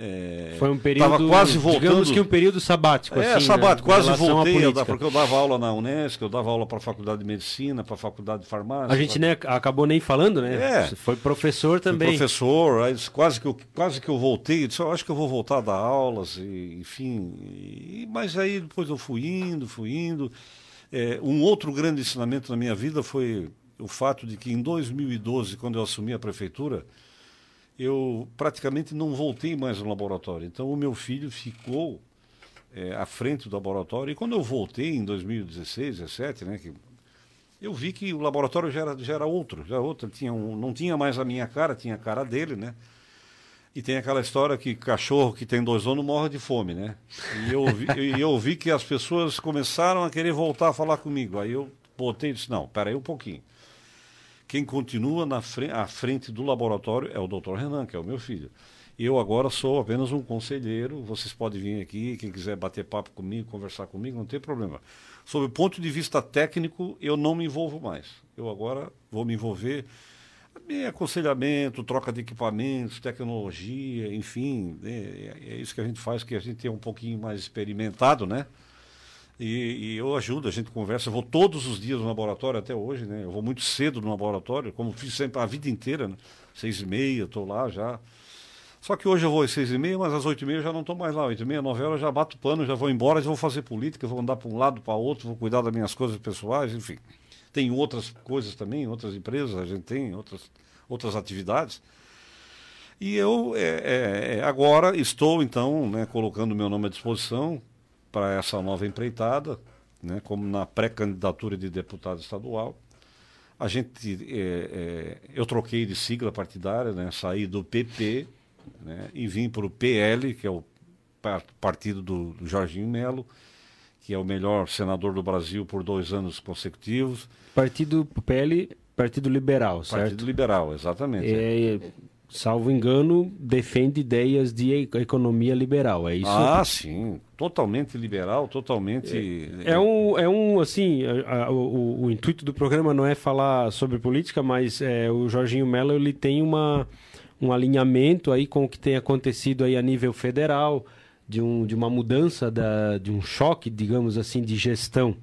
É, Foi um período, tava quase voltando. digamos que um período sabático. É, assim, sabático, né, quase voltei, a dar, política. porque eu dava aula na Unesco, eu dava aula para a Faculdade de Medicina, para a Faculdade de Farmácia. A gente né, acabou nem falando, né? É. Foi professor também. professor, aí quase que eu, quase que eu voltei, eu disse, eu acho que eu vou voltar a dar aulas, e, enfim. e- mas aí depois eu fui indo, fui indo. É, um outro grande ensinamento na minha vida foi o fato de que em 2012, quando eu assumi a prefeitura, eu praticamente não voltei mais no laboratório. Então o meu filho ficou é, à frente do laboratório. E quando eu voltei em 2016, 17, né, que eu vi que o laboratório já era, já era outro, já era outro. Tinha um, não tinha mais a minha cara, tinha a cara dele, né? E tem aquela história que cachorro que tem dois anos morre de fome, né? E eu vi, e eu vi que as pessoas começaram a querer voltar a falar comigo. Aí eu botei e disse, não, peraí um pouquinho. Quem continua na frente, à frente do laboratório é o Dr. Renan, que é o meu filho. Eu agora sou apenas um conselheiro, vocês podem vir aqui, quem quiser bater papo comigo, conversar comigo, não tem problema. Sob o ponto de vista técnico, eu não me envolvo mais. Eu agora vou me envolver em aconselhamento, troca de equipamentos, tecnologia, enfim, é, é isso que a gente faz, que a gente é um pouquinho mais experimentado, né? E, e eu ajudo, a gente conversa, eu vou todos os dias no laboratório até hoje, né? Eu vou muito cedo no laboratório, como fiz sempre a vida inteira, né? Seis e meia, estou lá já. Só que hoje eu vou às seis e meia, mas às oito e meia eu já não estou mais lá. Oito e meia, nove horas já bato pano, já vou embora, já vou fazer política, vou andar para um lado, para outro, vou cuidar das minhas coisas pessoais, enfim. Tem outras coisas também, outras empresas, a gente tem outras, outras atividades. E eu é, é, agora estou, então, né, colocando meu nome à disposição para essa nova empreitada, né, como na pré-candidatura de deputado estadual. A gente, é, é, eu troquei de sigla partidária, né, saí do PP né, e vim para o PL, que é o par- partido do, do Jorginho Melo, que é o melhor senador do Brasil por dois anos consecutivos. Partido PL, Partido Liberal, certo? Partido Liberal, exatamente. É, salvo engano, defende ideias de economia liberal, é isso? Ah, sim, totalmente liberal, totalmente. É um, é um assim, a- a- o, o intuito do programa não é falar sobre política, mas é, o Jorginho Mello ele tem uma, um alinhamento aí com o que tem acontecido aí a nível federal, de, um, de uma mudança, da, de um choque, digamos assim, de gestão.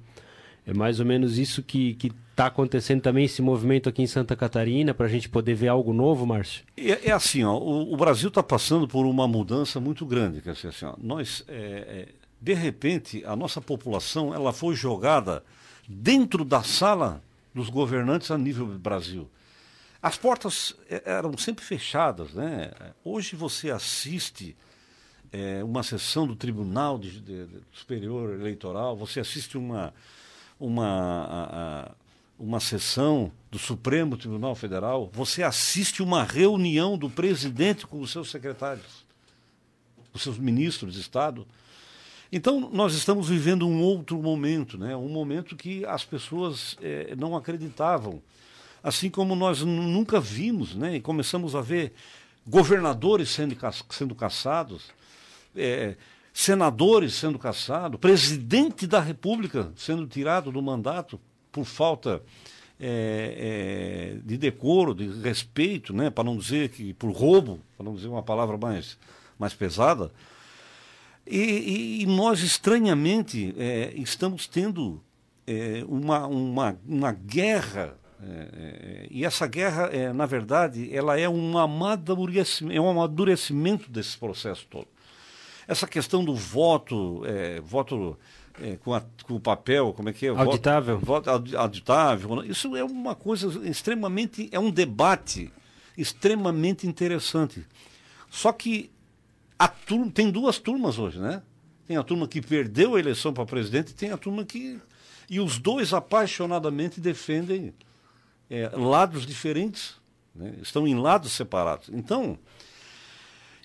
É mais ou menos isso que está acontecendo também, esse movimento aqui em Santa Catarina, para a gente poder ver algo novo, Márcio? É, é assim, ó, o, o Brasil está passando por uma mudança muito grande. Quer dizer, assim, ó, nós, é, é, de repente, a nossa população ela foi jogada dentro da sala dos governantes a nível Brasil. As portas é, eram sempre fechadas, né? Hoje você assiste é, uma sessão do Tribunal de- de- de- Superior Eleitoral, você assiste uma, uma, a- a- uma sessão do Supremo Tribunal Federal, você assiste uma reunião do presidente com os seus secretários, os seus ministros de Estado. Então, nós estamos vivendo um outro momento, né? um momento que as pessoas eh, não acreditavam. Assim como nós nu- nunca vimos, né? e começamos a ver governadores sendo, sendo caçados, eh, senadores sendo caçados, presidente da República sendo tirado do mandato por falta eh, eh, de decoro, de respeito, né? para não dizer que por roubo, para não dizer uma palavra mais, mais pesada. E, e- e nós, estranhamente, eh, estamos tendo eh, uma, uma, uma guerra. eh, eh, e essa guerra, na verdade, ela é um amadurecimento, é um amadurecimento desse processo todo. Essa questão do voto, eh, voto eh, com, a- com o papel, como é que é? Voto- Auditável. voto audi- auditável. Isso é uma coisa extremamente, é um debate extremamente interessante. Só que a turma, tem duas turmas hoje, né? Tem a turma que perdeu a eleição para presidente e tem a turma que. E os dois apaixonadamente defendem eh, lados diferentes, né? estão em lados separados. Então,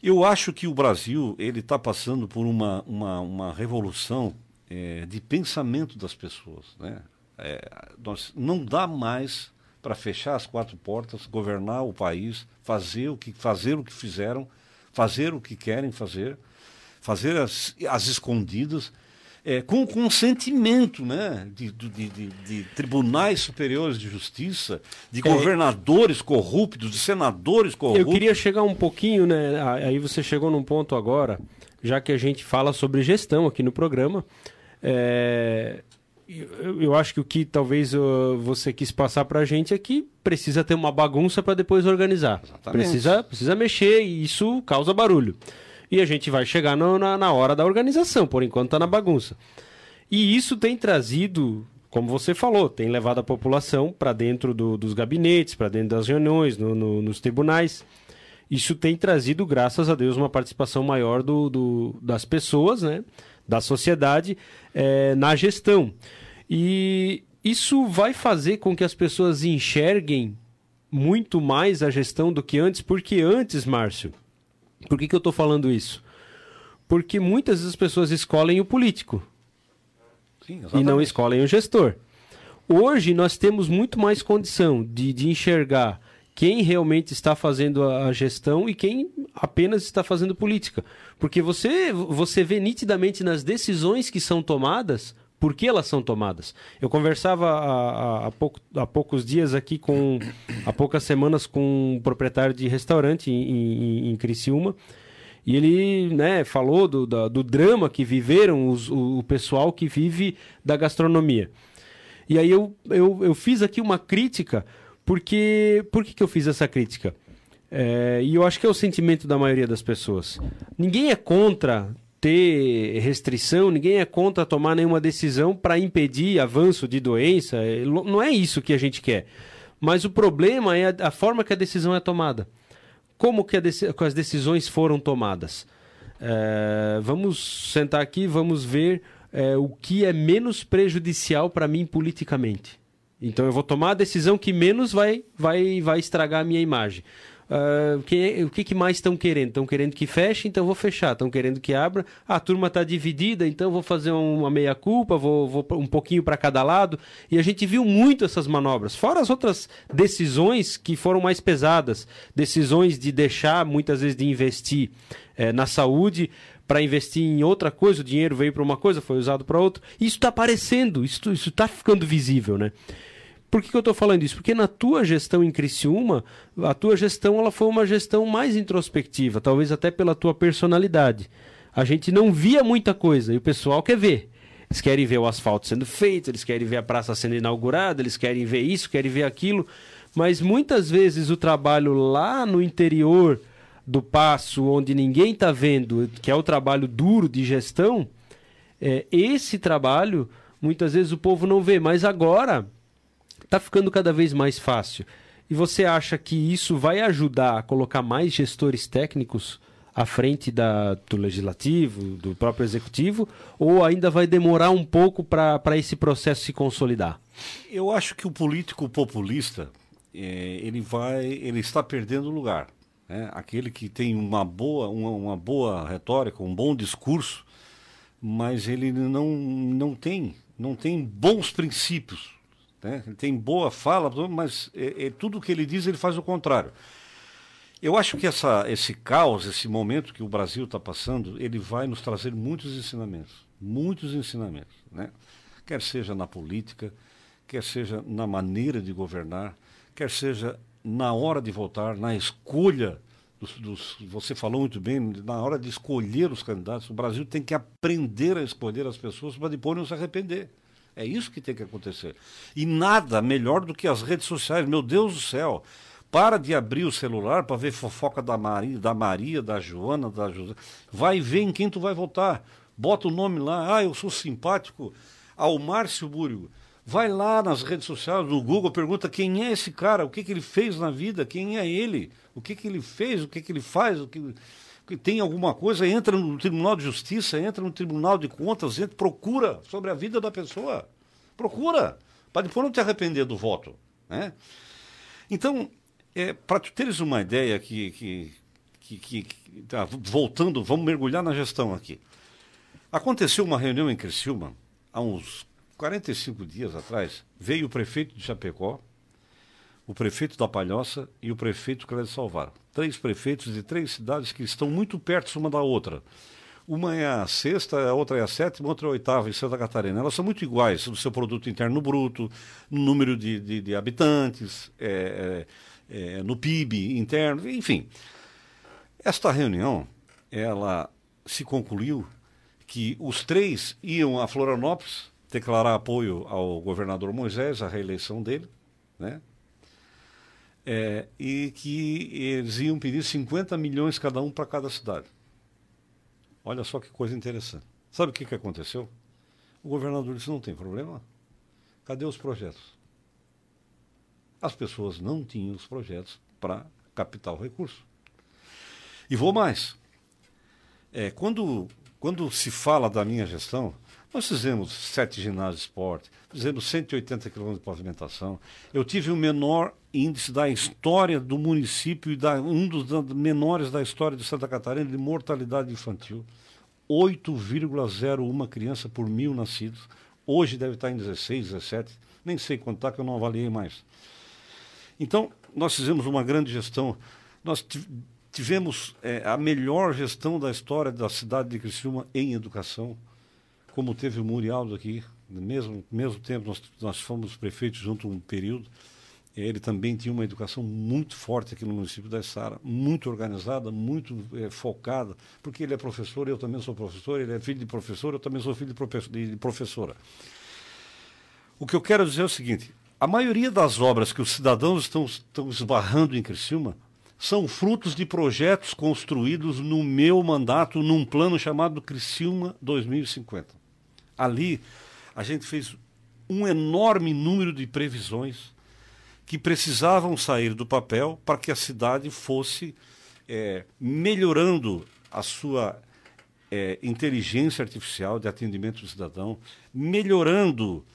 eu acho que o Brasil ele está passando por uma, uma, uma revolução eh, de pensamento das pessoas. Né? Eh, nós, não dá mais para fechar as quatro portas, governar o país, fazer o que, fazer o que fizeram, fazer o que querem fazer, fazer as, as escondidas. É, com consentimento né, de, de, de, de, tribunais superiores de justiça, de é. governadores corruptos, de senadores corruptos. Eu queria chegar um pouquinho, né? Aí você chegou num ponto agora, já que a gente fala sobre gestão aqui no programa. É, eu, eu, acho que o que talvez uh, você quis passar para a gente é que precisa ter uma bagunça para depois organizar. Precisa, precisa mexer e isso causa barulho. E a gente vai chegar no, na, na hora da organização, por enquanto está na bagunça. E isso tem trazido, como você falou, tem levado a população para dentro do, dos gabinetes, para dentro das reuniões, no, no, nos tribunais. Isso tem trazido, graças a Deus, uma participação maior do, do das pessoas, né, da sociedade, é, na gestão. E isso vai fazer com que as pessoas enxerguem muito mais a gestão do que antes, porque antes, Márcio, por que, que eu estou falando isso? Porque muitas vezes as pessoas escolhem o político Sim, e não escolhem o gestor. Hoje nós temos muito mais condição de, de enxergar quem realmente está fazendo a gestão e quem apenas está fazendo política. Porque você, você vê nitidamente nas decisões que são tomadas por que elas são tomadas. Eu conversava há, há, pouco, há poucos dias aqui com, há poucas semanas com um proprietário de restaurante em, em, em Criciúma, e ele né, falou do, do, do drama que viveram os, o, o, pessoal que vive da gastronomia. E aí eu, eu, eu fiz aqui uma crítica, porque por que, que eu fiz essa crítica? É, e eu acho que é o sentimento da maioria das pessoas. Ninguém é contra ter restrição, ninguém é contra tomar nenhuma decisão para impedir avanço de doença. É, não é isso que a gente quer. Mas o problema é a, forma que a decisão é tomada. Como que, que as decisões foram tomadas? É, vamos sentar aqui, vamos ver é, o que é menos prejudicial para mim politicamente. Então eu vou tomar a decisão que menos vai, vai, vai estragar a minha imagem. Uh, que, o que, que mais estão querendo? Estão querendo que feche, então vou fechar. Estão querendo que abra. a turma está dividida, então vou fazer uma meia-culpa, vou, vou um pouquinho para cada lado. E a gente viu muito essas manobras. Fora as outras decisões que foram mais pesadas. Decisões de deixar, muitas vezes, de investir eh, na saúde para investir em outra coisa. O dinheiro veio para uma coisa, foi usado para outra. Isso está aparecendo, isso está ficando visível, né? Por que, que eu estou falando isso? Porque na tua gestão em Criciúma, a tua gestão ela foi uma gestão mais introspectiva, talvez até pela tua personalidade. A gente não via muita coisa e o pessoal quer ver. Eles querem ver o asfalto sendo feito, eles querem ver a praça sendo inaugurada, eles querem ver isso, querem ver aquilo. Mas muitas vezes o trabalho lá no interior do passo, onde ninguém está vendo, que é o trabalho duro de gestão, é, esse trabalho muitas vezes o povo não vê. Mas agora está ficando cada vez mais fácil. E você acha que isso vai ajudar a colocar mais gestores técnicos à frente da, do legislativo, do próprio executivo, ou ainda vai demorar um pouco para esse processo se consolidar? Eu acho que o político populista é, ele vai, ele está perdendo lugar. Né? Aquele que tem uma boa, uma, uma boa retórica, um bom discurso, mas ele não, não tem, não tem bons princípios né? Ele tem boa fala, mas é, é, tudo que ele diz ele faz o contrário. Eu acho que essa, esse caos, esse momento que o Brasil está passando, ele vai nos trazer muitos ensinamentos. Muitos ensinamentos. Né? Quer seja na política, quer seja na maneira de governar, quer seja na hora de votar, na escolha dos, dos, você falou muito bem, na hora de escolher os candidatos, o Brasil tem que aprender a escolher as pessoas para depois não se arrepender. É isso que tem que acontecer. E nada melhor do que as redes sociais. Meu Deus do céu. Para de abrir o celular para ver fofoca da Maria, da Maria, da Joana, da José. Vai ver em quem tu vai votar. Bota o nome lá. Ah, eu sou simpático ao Márcio Búrigo. Vai lá nas redes sociais, no Google, pergunta quem é esse cara, o que, que ele fez na vida, quem é ele, o que, que ele fez, o que, que ele faz, o que tem alguma coisa, entra no Tribunal de Justiça, entra no Tribunal de Contas, entra, procura sobre a vida da pessoa. Procura, para depois não te arrepender do voto. Né? Então, é, para tu teres uma ideia que, que, que, que tá, voltando, vamos mergulhar na gestão aqui. Aconteceu uma reunião em Criciúma, há uns 45 dias atrás, veio o prefeito de Chapecó, o prefeito da Palhoça e o prefeito Clédio Salvar. Três prefeitos de três cidades que estão muito perto uma da outra. Uma é a sexta, a outra é a sétima, outra é a oitava em Santa Catarina. Elas são muito iguais no seu produto interno bruto, no número de, de, de habitantes, é, é, é no PIB interno, enfim. Esta reunião, ela se concluiu que os três iam a Florianópolis declarar apoio ao governador Moisés, a reeleição dele, né? É, e que eles iam pedir 50 milhões cada um para cada cidade. Olha só que coisa interessante. Sabe o que, que aconteceu? O governador disse: não tem problema. Cadê os projetos? As pessoas não tinham os projetos para captar o recurso. E vou mais. É, quando, quando se fala da minha gestão, nós fizemos sete ginásios de esporte, fizemos 180 quilômetros de pavimentação. Eu tive o menor índice da história do município e da, um dos menores da história de Santa Catarina de mortalidade infantil. 8,01 criança por mil nascidos. Hoje deve estar em 16, 17, nem sei quanto está, que eu não avaliei mais. Então, nós fizemos uma grande gestão. Nós tivemos é, a melhor gestão da história da cidade de Criciúma em educação como teve o Murialdo aqui, no mesmo, mesmo tempo nós, nós fomos prefeitos junto um período, ele também tinha uma educação muito forte aqui no município da Sara, muito organizada, muito é, focada, porque ele é professor, eu também sou professor, ele é filho de professor, eu também sou filho de, de professora. O que eu quero dizer é o seguinte, a maioria das obras que os cidadãos estão, estão esbarrando em Criciúma são frutos de projetos construídos no meu mandato, num plano chamado Criciúma 2050. Ali, a gente fez um enorme número de previsões que precisavam sair do papel para que a cidade fosse é, melhorando a sua é, inteligência artificial de atendimento do cidadão, melhorando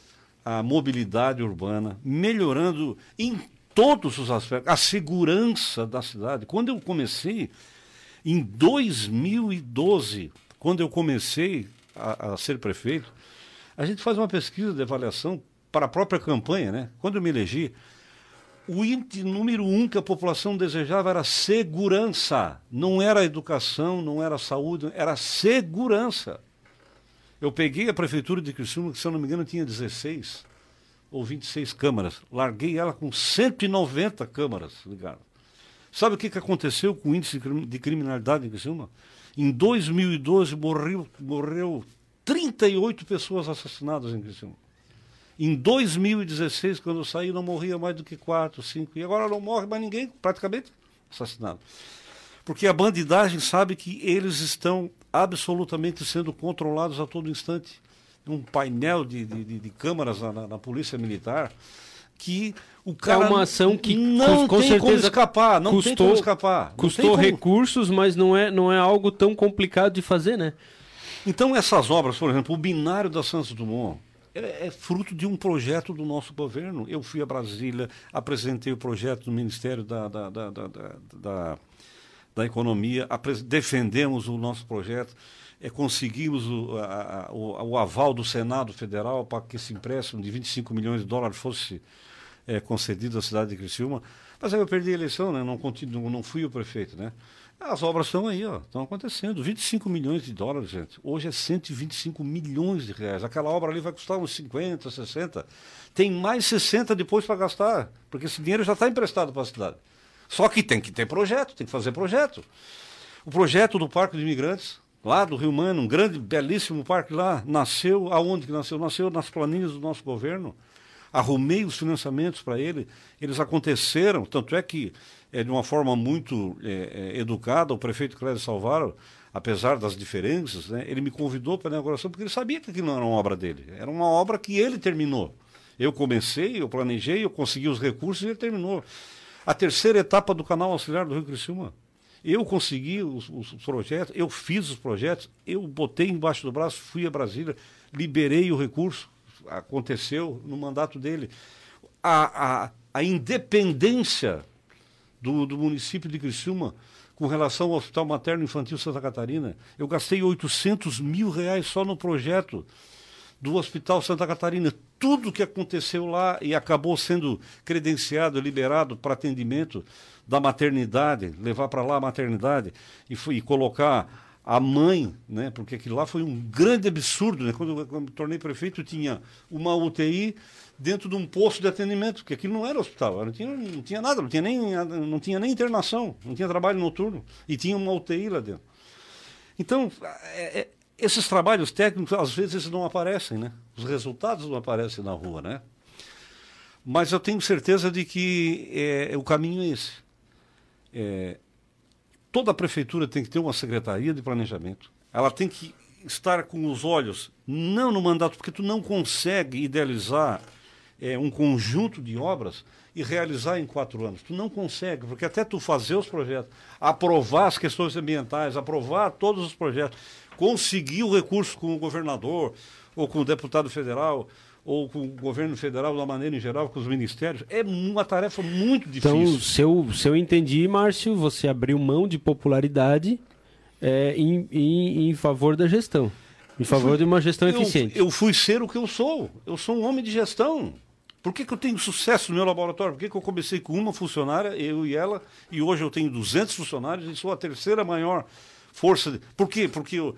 a mobilidade urbana, melhorando em todos os aspectos a segurança da cidade. Quando eu comecei, em 2012, quando eu comecei a, a ser prefeito, a gente faz uma pesquisa de avaliação para a própria campanha, né? Quando eu me elegi, o índice número um que a população desejava era segurança. Não era educação, não era saúde, era segurança. Eu peguei a prefeitura de Criciúma, que se eu não me engano tinha 16 ou 26 câmaras. Larguei ela com 190 câmaras ligadas. Sabe o que, que aconteceu com o índice de criminalidade em Criciúma? Em 2012 morreu, morreu 38 pessoas assassinadas em Criciúma. Em 2016, quando eu saí, não morria mais do que 4, 5. E agora não morre mais ninguém, praticamente, assassinado. Porque a bandidagem sabe que eles estão absolutamente sendo controlados a todo instante. Um painel de, de, de câmaras na, na, Polícia Militar que o cara é uma ação que não com, tem certeza como escapar, não custou, tem como escapar. Custou como... recursos, mas não é, não é algo tão complicado de fazer, né? Então essas obras, por exemplo, o binário da Santos Dumont, é, fruto de um projeto do nosso governo. Eu fui a Brasília, apresentei o projeto no Ministério da, da, da, da, da, da Economia, defendemos o nosso projeto é, conseguimos o, a, o, o, aval do Senado Federal para que esse empréstimo de 25 milhões de dólares fosse é, concedido à cidade de Criciúma. Mas aí eu perdi a eleição, né? não, continuo, não fui o prefeito. Né? As obras estão aí, estão acontecendo. 25 milhões de dólares, gente. Hoje é 125 milhões de reais. Aquela obra ali vai custar uns 50, 60. Tem mais 60 depois para gastar, porque esse dinheiro já está emprestado para a cidade. Só que tem que ter projeto, tem que fazer projeto. O projeto do Parque de Imigrantes, lá do Rio Mano, um grande, belíssimo parque lá, nasceu aonde que nasceu? Nasceu nas planilhas do nosso governo. Arrumei os financiamentos para ele, eles aconteceram, tanto é que, é, de uma forma muito é, é, educada, o prefeito Clédio Salvaro, apesar das diferenças, né, ele me convidou para a inauguração, porque ele sabia que aquilo não era uma obra dele, era uma obra que ele terminou. Eu comecei, eu planejei, eu consegui os recursos e ele terminou. A terceira etapa do canal auxiliar do Rio Criciúma, eu consegui os, os, projetos, eu fiz os projetos, eu botei embaixo do braço, fui a Brasília, liberei o recurso, aconteceu no mandato dele. A, a, a independência do, do município de Criciúma com relação ao Hospital Materno Infantil Santa Catarina, eu gastei 800 mil reais só no projeto do Hospital Santa Catarina. Tudo que aconteceu lá e acabou sendo credenciado, liberado para atendimento da maternidade, levar para lá a maternidade e, e colocar a mãe, né? Porque aquilo lá foi um grande absurdo, né? Quando eu, me tornei prefeito, tinha uma UTI dentro de um posto de atendimento, porque aquilo não era hospital, não tinha, não tinha nada, não tinha, nem, não tinha nem internação, não tinha trabalho noturno, e tinha uma UTI lá dentro. Então, é, é, esses trabalhos técnicos, às vezes, não aparecem, né? Os resultados não aparecem na rua, né? Mas eu tenho certeza de que é, o caminho é esse. É, toda a prefeitura tem que ter uma secretaria de planejamento. Ela tem que estar com os olhos não no mandato, porque tu não consegue idealizar é, um conjunto de obras e realizar em quatro anos. Tu não consegue, porque até tu fazer os projetos, aprovar as questões ambientais, aprovar todos os projetos, conseguir o recurso com o governador ou com o deputado federal ou com o governo federal da maneira em geral, com os ministérios, é uma tarefa muito então, difícil. Então, se eu, se eu entendi, Márcio, você abriu mão de popularidade é, em, em, em, favor da gestão. Em favor fui, de uma gestão eu, eficiente. Eu fui ser o que eu sou. Eu sou um homem de gestão. Por que, que eu tenho sucesso no meu laboratório? Por que, que eu comecei com uma funcionária, eu e ela, e hoje eu tenho 200 funcionários e sou a terceira maior força. De... Por quê? Porque eu,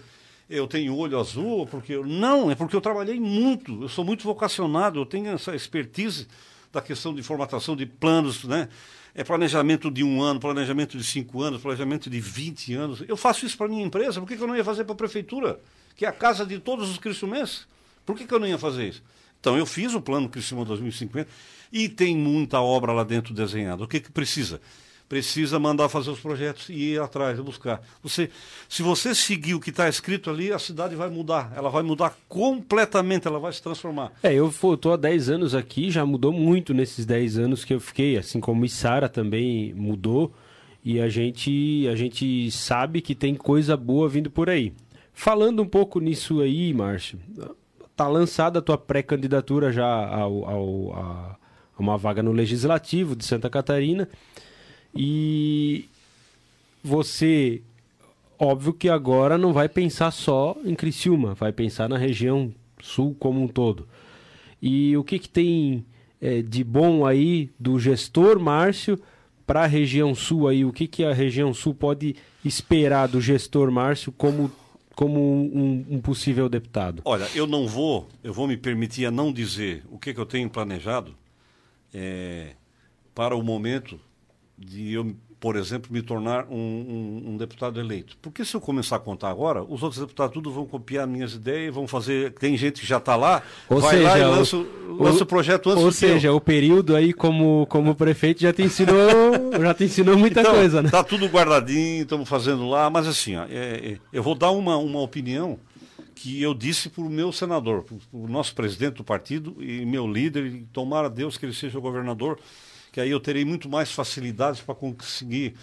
eu tenho olho azul, porque eu... não, é porque eu trabalhei muito, eu sou muito vocacionado, eu tenho essa expertise da questão de formatação de planos, né? É planejamento de um ano, planejamento de cinco anos, planejamento de 20 anos. Eu faço isso para minha empresa, por que, que eu não ia fazer para a prefeitura? Que é a casa de todos os cristumenses. Por que, que eu não ia fazer isso? Então eu fiz o plano Criciúma 2050 e tem muita obra lá dentro desenhada. O que, que precisa? Precisa mandar fazer os projetos e ir atrás, buscar. Você, se você seguir o que está escrito ali, a cidade vai mudar. Ela vai mudar completamente, ela vai se transformar. É, eu estou há 10 anos aqui, já mudou muito nesses 10 anos que eu fiquei, assim como Isara também mudou. E a gente, a gente sabe que tem coisa boa vindo por aí. Falando um pouco nisso aí, Márcio, tá lançada a tua pré-candidatura já ao, ao, a uma vaga no Legislativo de Santa Catarina. E você, óbvio que agora não vai pensar só em Criciúma, vai pensar na região sul como um todo. E o que, que tem é, de bom aí do gestor Márcio para a região sul aí? O que, que a região sul pode esperar do gestor Márcio como como um, um, possível deputado? Olha, eu não vou, eu vou me permitir a não dizer o que, que eu tenho planejado é, para o momento de eu, por exemplo, me tornar um, um, um, deputado eleito. Porque se eu começar a contar agora, os outros deputados tudo vão copiar minhas ideias, vão fazer. Tem gente que já está lá, ou vai seja, lá e lança o, lança o projeto antes Ou seja, o período aí como, como prefeito já te ensinou, já te ensinou muita então, coisa, né? Está tudo guardadinho, estamos fazendo lá, mas assim, ó, é, é, eu vou dar uma, uma opinião que eu disse para o meu senador, para o nosso presidente do partido e meu líder, e tomara Deus que ele seja o governador que aí eu terei muito mais facilidades para conseguir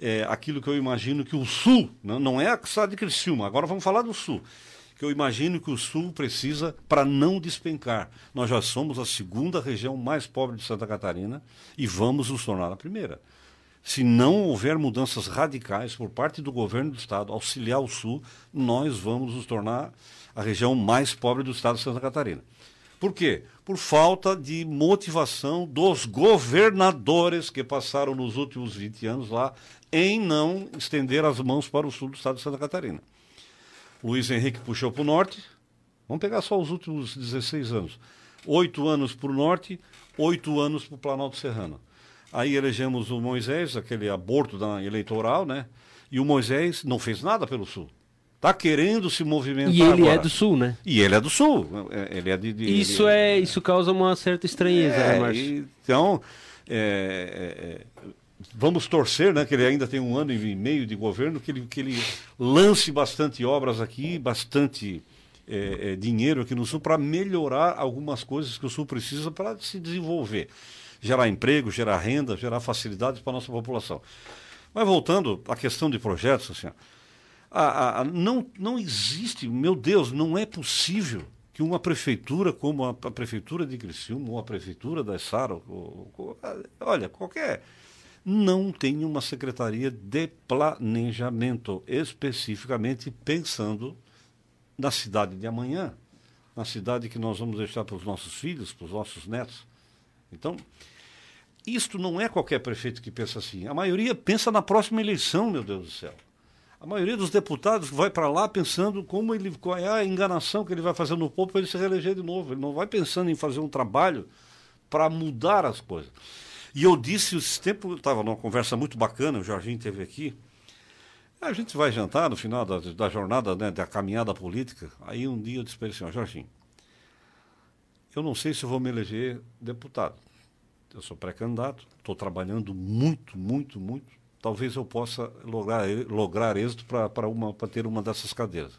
é, aquilo que eu imagino que o Sul, não, não é a cidade de Criciúma, agora vamos falar do Sul, que eu imagino que o Sul precisa para não despencar. Nós já somos a segunda região mais pobre de Santa Catarina e vamos nos tornar a primeira. Se não houver mudanças radicais por parte do governo do Estado auxiliar o Sul, nós vamos nos tornar a região mais pobre do Estado de Santa Catarina. Por quê? Por falta de motivação dos governadores que passaram nos últimos 20 anos lá em não estender as mãos para o sul do estado de Santa Catarina. Luiz Henrique puxou para o norte, vamos pegar só os últimos 16 anos. Oito anos para o norte, oito anos para o Planalto Serrano. Aí elegemos o Moisés, aquele aborto da eleitoral, né? E o Moisés não fez nada pelo sul. Está querendo se movimentar. E ele agora. é do sul, né? E ele é do sul. É, ele é de, de isso ele, é isso causa uma certa estranheza, é, né, Márcio? Então, é, é, vamos torcer, né, que ele ainda tem um ano e meio de governo, que ele, que ele lance bastante obras aqui, bastante é, é, dinheiro aqui no sul para melhorar algumas coisas que o sul precisa para se desenvolver, gerar emprego, gerar renda, gerar facilidades para a nossa população. Mas voltando à questão de projetos, assim, ó, a, a, não, não existe, meu Deus, não é possível que uma prefeitura como a, a prefeitura de Criciúma ou a prefeitura da Sara, olha, qualquer, não tenha uma secretaria de planejamento, especificamente pensando na cidade de amanhã, na cidade que nós vamos deixar para os nossos filhos, para os nossos netos. Então, isto não é qualquer prefeito que pensa assim. A maioria pensa na próxima eleição, meu Deus do céu. A maioria dos deputados vai para lá pensando como ele, qual é a enganação que ele vai fazer no povo para ele se reeleger de novo. Ele não vai pensando em fazer um trabalho para mudar as coisas. E eu disse, esse tempo, estava numa conversa muito bacana, o Jorginho teve aqui. A gente vai jantar no final da, da jornada, né, da caminhada política. Aí um dia eu disse para ele assim, Jorginho, eu não sei se vou me eleger deputado. Eu sou pré-candidato, estou trabalhando muito, muito, muito. Talvez eu possa lograr, lograr êxito para ter uma dessas cadeiras.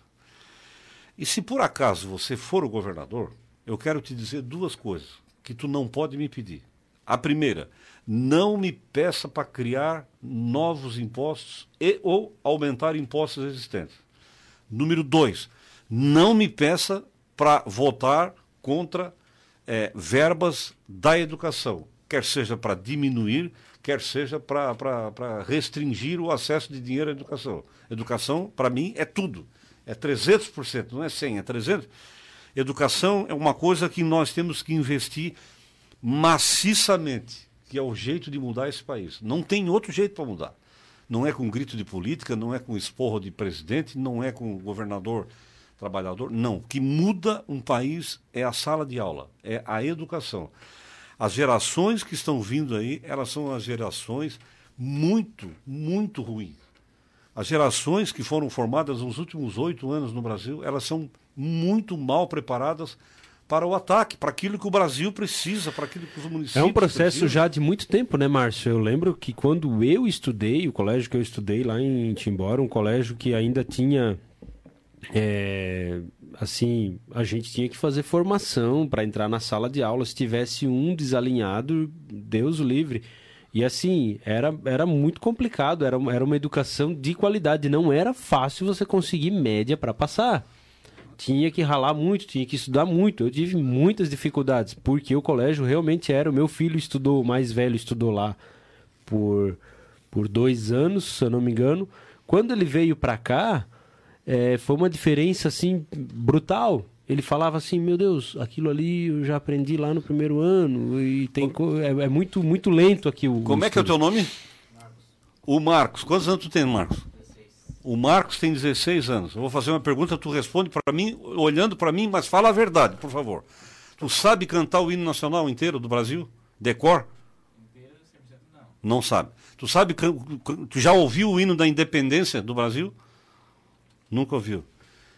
E se por acaso você for o governador, eu quero te dizer duas coisas que tu não pode me pedir. A primeira, não me peça para criar novos impostos e ou aumentar impostos existentes. Número dois, não me peça para votar contra é, verbas da educação, quer seja para diminuir, quer seja para restringir o acesso de dinheiro à educação. Educação, para mim, é tudo. É 300%, não é 100%, é 300%. Educação é uma coisa que nós temos que investir maciçamente, que é o jeito de mudar esse país. Não tem outro jeito para mudar. Não é com grito de política, não é com esporro de presidente, não é com governador trabalhador. Não. O que muda um país é a sala de aula, é a educação. As gerações que estão vindo aí, elas são as gerações muito, muito ruins. As gerações que foram formadas nos últimos oito anos no Brasil, elas são muito mal preparadas para o ataque, para aquilo que o Brasil precisa, para aquilo que os municípios É um processo precisam. já de muito tempo, né, Márcio? Eu lembro que quando eu estudei, o colégio que eu estudei lá em Timbora, um colégio que ainda tinha é, assim, a gente tinha que fazer formação para entrar na sala de aula. Se tivesse um desalinhado, Deus o livre. E assim, era, era muito complicado, era, era uma educação de qualidade. Não era fácil você conseguir média para passar. Tinha que ralar muito, tinha que estudar muito. Eu tive muitas dificuldades, porque o colégio realmente era. O meu filho estudou, o mais velho estudou lá por, por dois anos, se eu não me engano. Quando ele veio para cá, é, foi uma diferença assim brutal. Ele falava assim, meu Deus, aquilo ali eu já aprendi lá no primeiro ano e tem co- é, é muito muito lento aqui o. Como é que é o teu nome? O Marcos. Quantos anos tu tem, Marcos? O Marcos tem 16 anos. Eu vou fazer uma pergunta, tu responde para mim, olhando para mim, mas fala a verdade, por favor. Tu sabe cantar o hino nacional inteiro do Brasil? Decor? Não sabe. Tu sabe, tu já ouviu o hino da independência do Brasil? Nunca ouviu.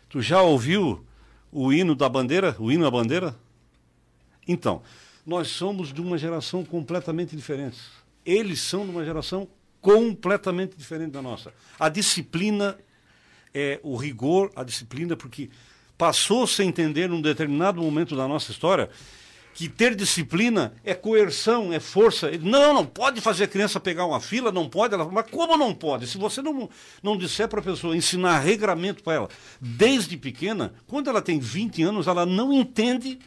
Tu já ouviu o hino da bandeira? O hino à bandeira? Então, nós somos de uma geração completamente diferente. Eles são de uma geração completamente diferente da nossa. A disciplina é o rigor, a disciplina, porque passou-se a entender num determinado momento da nossa história que ter disciplina é coerção, é força. Não, não pode fazer a criança pegar uma fila, não pode. Ela, mas como não pode? Se você não, não disser para a pessoa, ensinar regramento para ela, desde pequena, quando ela tem 20 anos, ela não entende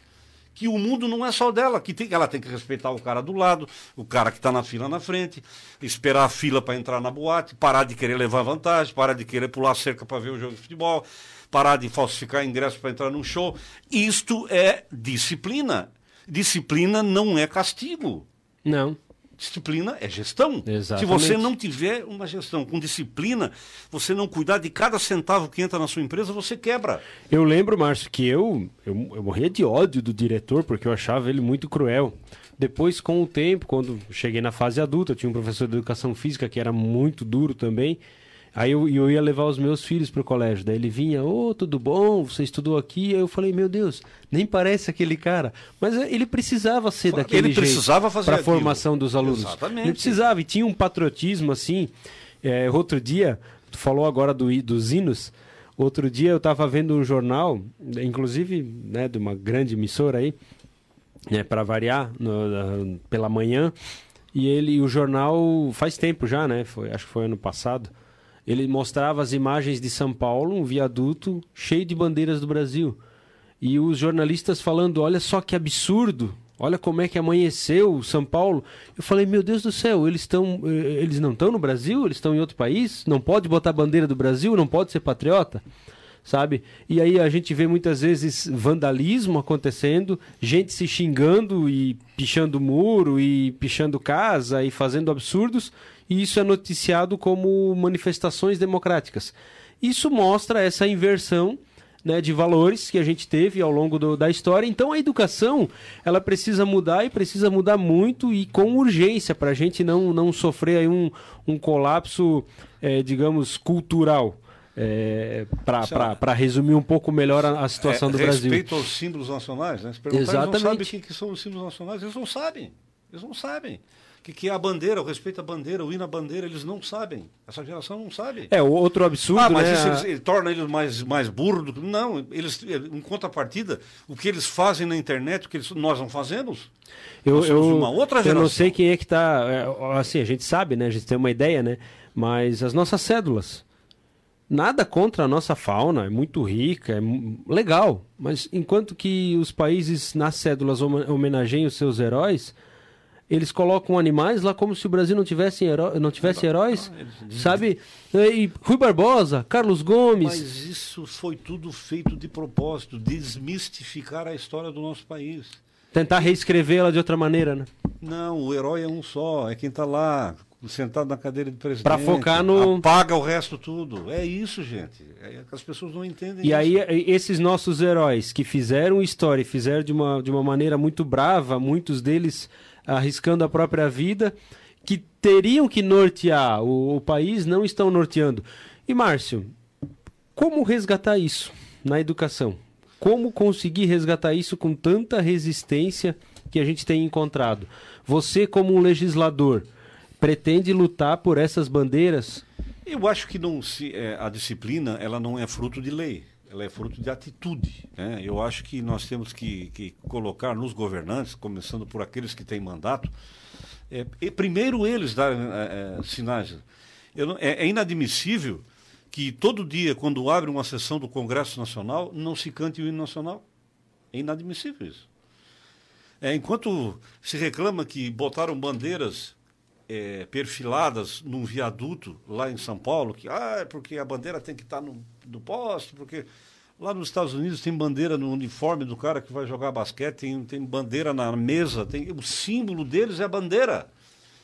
que o mundo não é só dela, que tem, ela tem que respeitar o cara do lado, o cara que está na fila na frente, esperar a fila para entrar na boate, parar de querer levar vantagem, parar de querer pular cerca para ver o jogo de futebol, parar de falsificar ingresso para entrar num show. Isto é disciplina. Disciplina não é castigo. Não. Disciplina é gestão. Exatamente. Se você não tiver uma gestão com disciplina, você não cuidar de cada centavo que entra na sua empresa, você quebra. Eu lembro, Márcio, que eu, eu, eu morria de ódio do diretor porque eu achava ele muito cruel. Depois, com o tempo, quando cheguei na fase adulta, tinha um professor de educação física que era muito duro também. Aí eu, eu ia levar os meus filhos para o colégio. Daí ele vinha, ô, tudo bom? Você estudou aqui? Aí eu falei, meu Deus, nem parece aquele cara. Mas eh, ele precisava ser daquele Ele precisava fazer para a formação dos alunos. Exatamente. Ele precisava e tinha um patriotismo assim. É, outro dia, tu falou agora do, dos hinos. Outro dia eu estava vendo um jornal, inclusive né, de uma grande emissora aí, né, para variar, no- pela manhã. E ele, o jornal faz tempo já, né? Foi, acho que foi ano passado. Ele mostrava as imagens de São Paulo, um viaduto cheio de bandeiras do Brasil. E os jornalistas falando: olha só que absurdo, olha como é que amanheceu São Paulo. Eu falei: meu Deus do céu, eles, estão, eh, eles não estão no Brasil? Eles estão em outro país? Não pode botar bandeira do Brasil? Não pode ser patriota? Sabe? E aí a gente vê muitas vezes vandalismo acontecendo, gente se xingando e pichando muro e pichando casa e fazendo absurdos. E isso é noticiado como manifestações democráticas. Isso mostra essa inversão né, de valores que a gente teve ao longo do, da história. Então a educação ela precisa mudar e precisa mudar muito e com urgência para a gente não, não sofrer aí um, um colapso, é, digamos, cultural. É, para resumir um pouco melhor a, a situação é, do Brasil. Respeito aos símbolos nacionais, né? Se Exatamente. eles não sabem o que, que são os símbolos nacionais, eles não sabem. Eles não sabem. O que, que é a bandeira, o respeito à bandeira, o hino à bandeira, eles não sabem. Essa geração não sabe. É, outro absurdo, ah, mas né? isso eles, ele torna eles mais, mais burros. Do... Não, eles, em contrapartida, o que eles fazem na internet, o que eles, nós não fazemos, eu, eu, uma outra eu geração. não sei quem é que está... assim, a gente sabe, né? A gente tem uma ideia, né? Mas as nossas cédulas... Nada contra a nossa fauna, é muito rica, é legal. Mas enquanto que os países nas cédulas homenageiam os seus heróis, eles colocam animais lá como se o Brasil não tivesse, heró- não tivesse heróis. Sabe? E Rui Barbosa, Carlos Gomes. Mas isso foi tudo feito de propósito, desmistificar a história do nosso país. Tentar reescrevê-la de outra maneira, né? Não, o herói é um só, é quem está lá, sentado na cadeira de presidente. Pra focar no- Apaga o resto tudo. É isso, gente. É as pessoas não entendem E isso. aí, esses nossos heróis que fizeram história e fizeram de uma, de uma maneira muito brava, muitos deles arriscando a própria vida, que teriam que nortear o, o país, não estão norteando. E, Márcio, como resgatar isso na educação? Como conseguir resgatar isso com tanta resistência que a gente tem encontrado? Você, como um legislador, pretende lutar por essas bandeiras? Eu acho que não se, é, a disciplina ela não é fruto de lei, ela é fruto de atitude. né? Eu acho que nós temos que, que colocar nos governantes, começando por aqueles que têm mandato, é, e primeiro eles darem é, é, sinais. É, é inadmissível que todo dia, quando abre uma sessão do Congresso Nacional, não se cante o hino nacional. É inadmissível isso. É, enquanto se reclama que botaram bandeiras é, perfiladas num viaduto lá em São Paulo, que ah, porque a bandeira tem que estar no, no poste, porque lá nos Estados Unidos tem bandeira no uniforme do cara que vai jogar basquete, tem, tem bandeira na mesa, tem, o símbolo deles é a bandeira.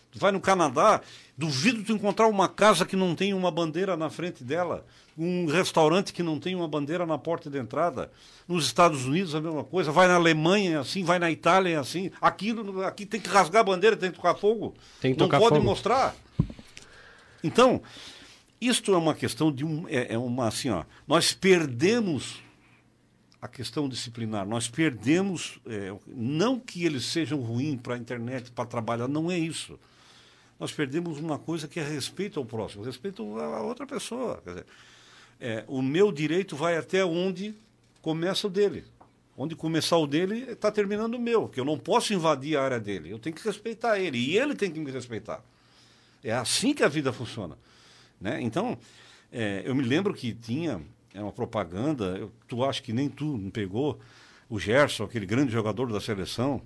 Tu vai no Canadá, duvido tu encontrar uma casa que não tem uma bandeira na frente dela, um restaurante que não tem uma bandeira na porta de entrada. Nos Estados Unidos a mesma coisa, vai na Alemanha é assim, vai na Itália é assim. Aqui, no- aqui tem que rasgar a bandeira, tem que tocar fogo. Tem que não tocar pode fogo. mostrar. Então, isto é uma questão de um. É, é uma assim, ó. Nós perdemos a questão disciplinar. Nós perdemos. é, não que eles sejam ruins para a internet, para trabalhar, não é isso. Nós perdemos uma coisa que é respeito ao próximo, respeito à outra pessoa. Dizer, é, o meu direito vai até onde começa o dele. Onde começar o dele, está terminando o meu, que eu não posso invadir a área dele. Eu tenho que respeitar ele e ele tem que me respeitar. É assim que a vida funciona. Né? Então, é, eu me lembro que tinha é, uma propaganda, eu, tu acha que nem tu não pegou, o Gerson, aquele grande jogador da seleção,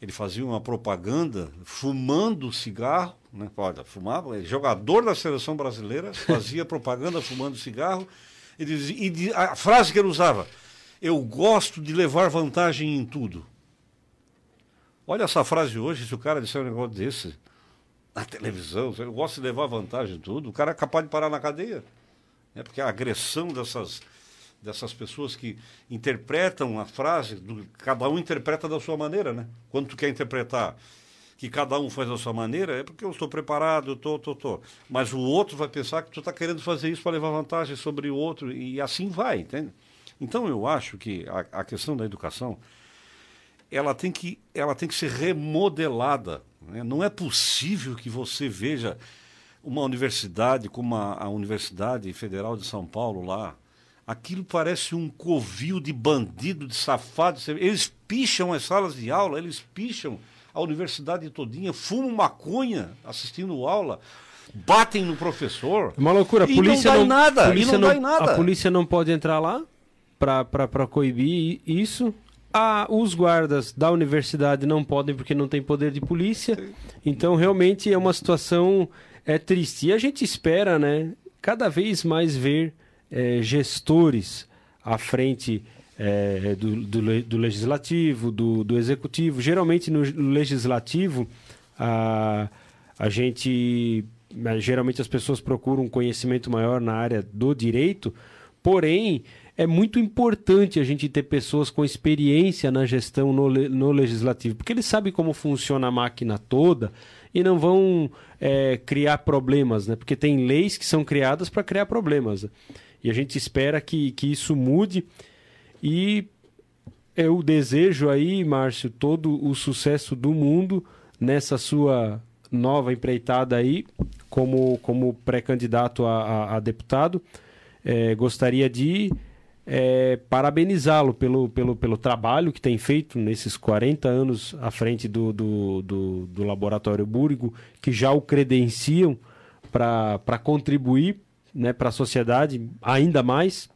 ele fazia uma propaganda fumando cigarro, né? Olha, fumava, ele, jogador da seleção brasileira, fazia propaganda fumando cigarro, e, dizia, e a frase que ele usava, eu gosto de levar vantagem em tudo. Olha essa frase hoje, se o cara disser um negócio desse na televisão, eu gosto de levar vantagem em tudo, o cara é capaz de parar na cadeia. Né? Porque a agressão dessas, dessas pessoas que interpretam a frase, do- cada um interpreta da sua maneira, né? Quando tu quer interpretar que cada um faz da sua maneira, é porque eu estou preparado, eu estou, estou, estou. Mas o outro vai pensar que tu está querendo fazer isso para levar vantagem sobre o outro, e assim vai, entende? Então eu acho que a, a questão da educação, ela tem que, ela tem que ser remodelada. Né? Não é possível que você veja uma universidade como a, a Universidade Federal de São Paulo lá. Aquilo parece um covil de bandido, de safado. Eles picham as salas de aula, eles picham a universidade todinha, fumam maconha assistindo aula, batem no professor. É uma loucura. A polícia não em nada, polícia não em nada. A polícia não pode entrar lá para coibir isso. Ah, os guardas da universidade não podem porque não tem poder de polícia. Então, realmente, é uma situação é, triste. E a gente espera, né, cada vez mais ver eh, gestores à frente eh, do, do do legislativo, do, do executivo. Geralmente, no legislativo, a, a gente né, geralmente as pessoas procuram um conhecimento maior na área do direito, porém é muito importante a gente ter pessoas com experiência na gestão no, no legislativo, porque eles sabem como funciona a máquina toda e não vão é, criar problemas, né? Porque tem leis que são criadas para criar problemas. E a gente espera que, que isso mude. E eu desejo aí, Márcio, todo o sucesso do mundo nessa sua nova empreitada aí, como, como pré-candidato a, a, a, deputado. É, gostaria de é, parabenizá-lo pelo, pelo, pelo trabalho que tem feito nesses 40 anos à frente do, do, do, do Laboratório Búrigo, que já o credenciam para contribuir né, para a sociedade ainda mais.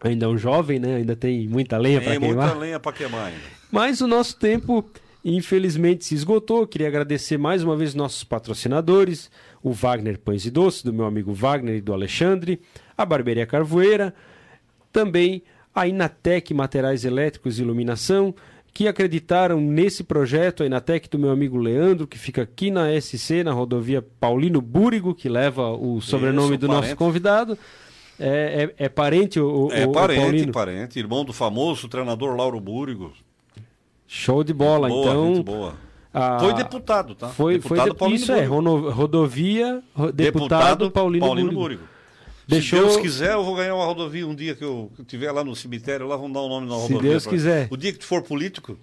Ainda é um jovem, né? ainda tem muita lenha para queimar. Tem muita lenha para queimar ainda. Mas o nosso tempo, infelizmente, se esgotou. Queria agradecer mais uma vez nossos patrocinadores, o Wagner Pães e Doces, do meu amigo Wagner e do Alexandre, a Barbearia Carvoeira, também a Inatec Materiais Elétricos e Iluminação, que acreditaram nesse projeto, a Inatec do meu amigo Leandro, que fica aqui na SC, na rodovia Paulino Búrigo, que leva o sobrenome Isso, do parente. nosso convidado. É, é, é parente o, É o, parente, o Paulino. parente, irmão do famoso treinador Lauro Búrigo. Show de bola, boa, então. boa. A... Foi deputado, tá? Foi, deputado foi de... Isso é, Búrigo. é, rodovia, deputado, deputado Paulino, Paulino Búrigo. Búrigo. Deixou... Se Deus quiser, eu vou ganhar uma rodovia um dia que eu estiver lá no cemitério, lá vão dar o um nome na rodovia. Se Deus quiser. O dia que tu for político,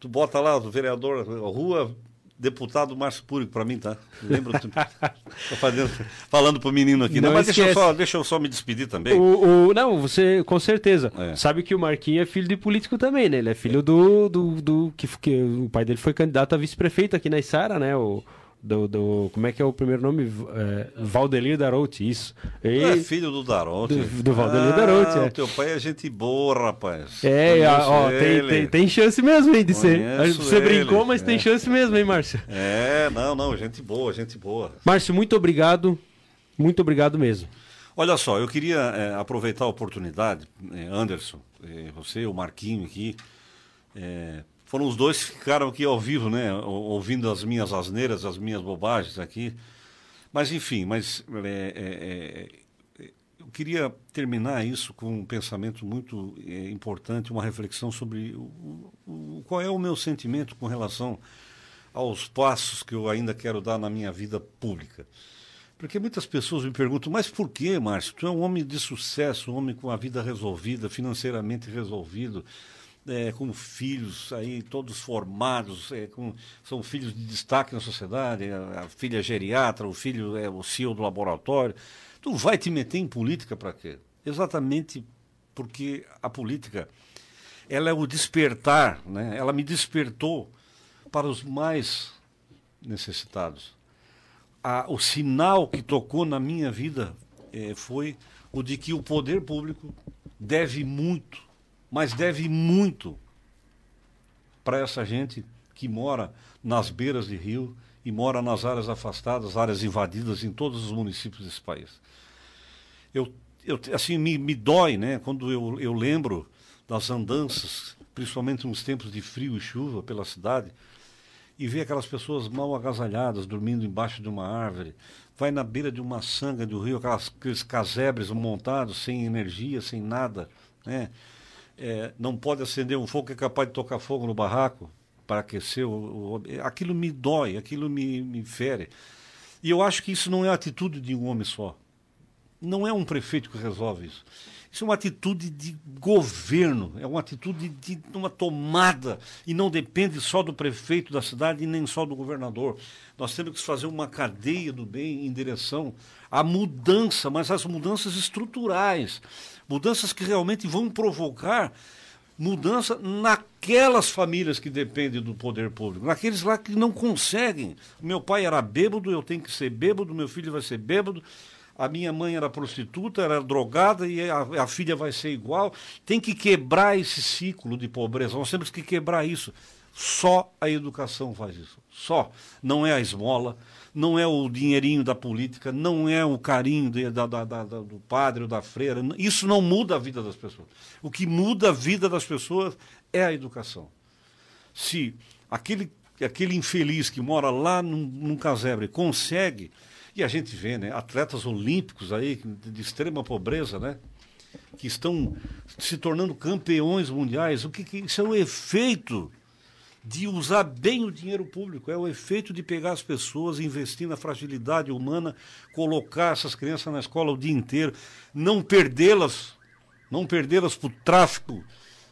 tu bota lá o vereador, a rua deputado Márcio Púrico para mim, tá? Lembra? fazendo, falando pro menino aqui, né? Mas deixa eu, só, deixa eu só me despedir também. O, o não, você, com certeza. É. Sabe que o Marquinhos é filho de político também, né? Ele é filho do. do, do que, que o pai dele foi candidato a vice-prefeito aqui na Isara, né? O, do, do, como é que é o primeiro nome? É, Valdelir Darouti, isso. E, é filho do Darouti. Do, do Valdelir ah, Darouti, é. teu pai é gente boa, rapaz. É, ó, tem, tem, tem, chance mesmo, hein, de Conheço ser. Você ele. brincou, mas é. tem chance mesmo, hein, Márcio? É, não, não, gente boa, gente boa. Márcio, muito obrigado, muito obrigado mesmo. Olha só, eu queria é, aproveitar a oportunidade, é, Anderson, é, você, o Marquinho aqui, é, foram os dois que ficaram aqui ao vivo, né? Ouvindo as minhas asneiras, as minhas bobagens aqui. Mas, enfim, mas é, é, é, eu queria terminar isso com um pensamento muito é, importante, uma reflexão sobre o, o, qual é o meu sentimento com relação aos passos que eu ainda quero dar na minha vida pública. Porque muitas pessoas me perguntam, mas por que, Márcio? Tu é um homem de sucesso, um homem com a vida resolvida, financeiramente resolvido é, com filhos aí todos formados, é, com, são filhos de destaque na sociedade, a, a, filha é geriatra, o filho é o CEO do laboratório. Tu vai te meter em política para quê? Exatamente porque a política ela é o despertar, né? ela me despertou para os mais necessitados. A, o sinal que tocou na minha vida é, foi o de que o poder público deve muito mas deve muito para essa gente que mora nas beiras de rio e mora nas áreas afastadas, áreas invadidas em todos os municípios desse país. Eu, eu assim, me, me dói, né, quando eu, eu lembro das andanças, principalmente nos tempos de frio e chuva pela cidade, e ver aquelas pessoas mal agasalhadas, dormindo embaixo de uma árvore, vai na beira de uma sanga do rio, aquelas, aqueles casebres montados, sem energia, sem nada, né? É, não pode acender um fogo que é capaz de tocar fogo no barraco para aquecer. O, o, aquilo me dói, aquilo me, me fere. E eu acho que isso não é a atitude de um homem só. Não é um prefeito que resolve isso. Isso é uma atitude de governo, é uma atitude de uma tomada e não depende só do prefeito da cidade e nem só do governador. Nós temos que fazer uma cadeia do bem em direção à mudança, mas as mudanças estruturais, mudanças que realmente vão provocar mudança naquelas famílias que dependem do poder público, naqueles lá que não conseguem. Meu pai era bêbado, eu tenho que ser bêbado, meu filho vai ser bêbado a minha mãe era prostituta, era drogada e a, a, filha vai ser igual. Tem que quebrar esse ciclo de pobreza. Nós temos que quebrar isso. Só a educação faz isso. Só. Não é a esmola, não é o dinheirinho da política, não é o carinho de, da, da, da, do padre ou da freira. Isso não muda a vida das pessoas. O que muda a vida das pessoas é a educação. Se aquele, aquele infeliz que mora lá num, num casebre consegue e a gente vê, né, atletas olímpicos aí de, de extrema pobreza, né? Que estão se tornando campeões mundiais. O que, que isso é o efeito de usar bem o dinheiro público, é o efeito de pegar as pessoas, investir na fragilidade humana, colocar essas crianças na escola o dia inteiro, não perdê-las, não perdê-las para o tráfico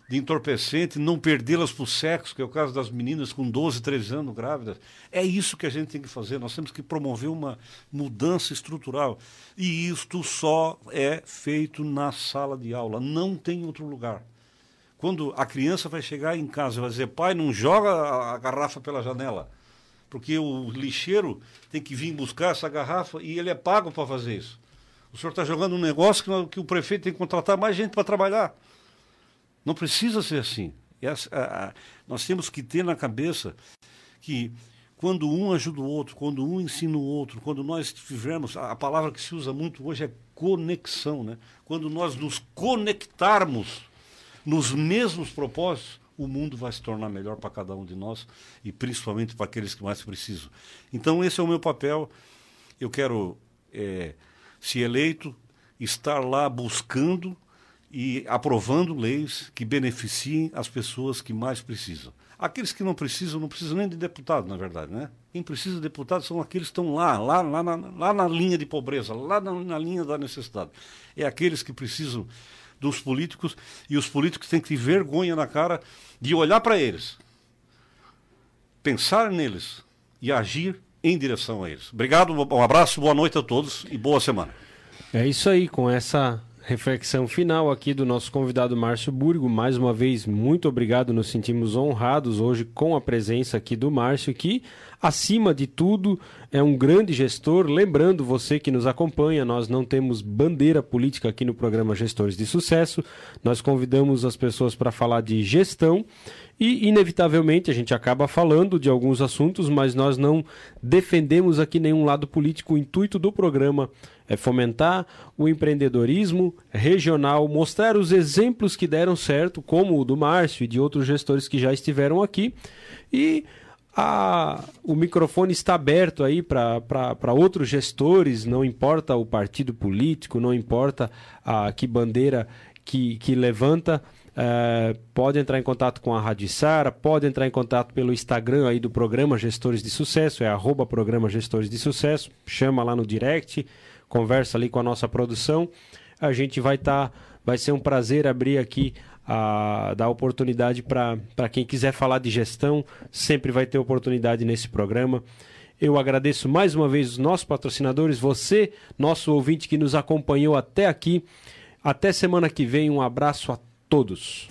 de entorpecente, não perdê-las para o sexo, que é o caso das meninas com 12, 13 anos grávidas. É isso que a gente tem que fazer. Nós temos que promover uma mudança estrutural. E isto só é feito na sala de aula, não tem outro lugar. Quando a criança vai chegar em casa vai dizer, pai, não joga a garrafa pela janela, porque o lixeiro tem que vir buscar essa garrafa e ele é pago para fazer isso. O senhor está jogando um negócio que, que o prefeito tem que contratar mais gente para trabalhar. Não precisa ser assim. Essa, a, a, nós temos que ter na cabeça que quando um ajuda o outro, quando um ensina o outro, quando nós vivemos, a, a palavra que se usa muito hoje é conexão, né? Quando nós nos conectarmos nos mesmos propósitos, o mundo vai se tornar melhor para cada um de nós e principalmente para aqueles que mais precisam. Então esse é o meu papel. Eu quero, é, se eleito, estar lá buscando e aprovando leis que beneficiem as pessoas que mais precisam. Aqueles que não precisam, não precisam nem de deputado, na verdade, né? Quem precisa de deputado são aqueles que estão lá, lá, lá, na, lá na linha de pobreza, lá na, na linha da necessidade. É aqueles que precisam dos políticos e os políticos têm que ter vergonha na cara de olhar para eles, pensar neles e agir em direção a eles. Obrigado, um abraço, boa noite a todos e boa semana. É isso aí, com essa reflexão final aqui do nosso convidado Márcio Burgo. Mais uma vez, muito obrigado. Nos sentimos honrados hoje com a presença aqui do Márcio, que, acima de tudo, é um grande gestor. Lembrando você que nos acompanha, nós não temos bandeira política aqui no programa Gestores de Sucesso. Nós convidamos as pessoas para falar de gestão e, inevitavelmente, a gente acaba falando de alguns assuntos, mas nós não defendemos aqui nenhum lado político. O intuito do programa é fomentar o empreendedorismo regional, mostrar os exemplos que deram certo, como o do Márcio e de outros gestores que já estiveram aqui. E a, o microfone está aberto aí para outros gestores, não importa o partido político, não importa a que bandeira que, que levanta. É, pode entrar em contato com a Rádio Sara, pode entrar em contato pelo Instagram aí do programa Gestores de Sucesso, é arroba programa Gestores de Sucesso, chama lá no direct, conversa ali com a nossa produção. A gente vai estar, tá, vai ser um prazer abrir aqui a dar oportunidade para quem quiser falar de gestão, sempre vai ter oportunidade nesse programa. Eu agradeço mais uma vez os nossos patrocinadores, você, nosso ouvinte que nos acompanhou até aqui. Até semana que vem, um abraço a todos.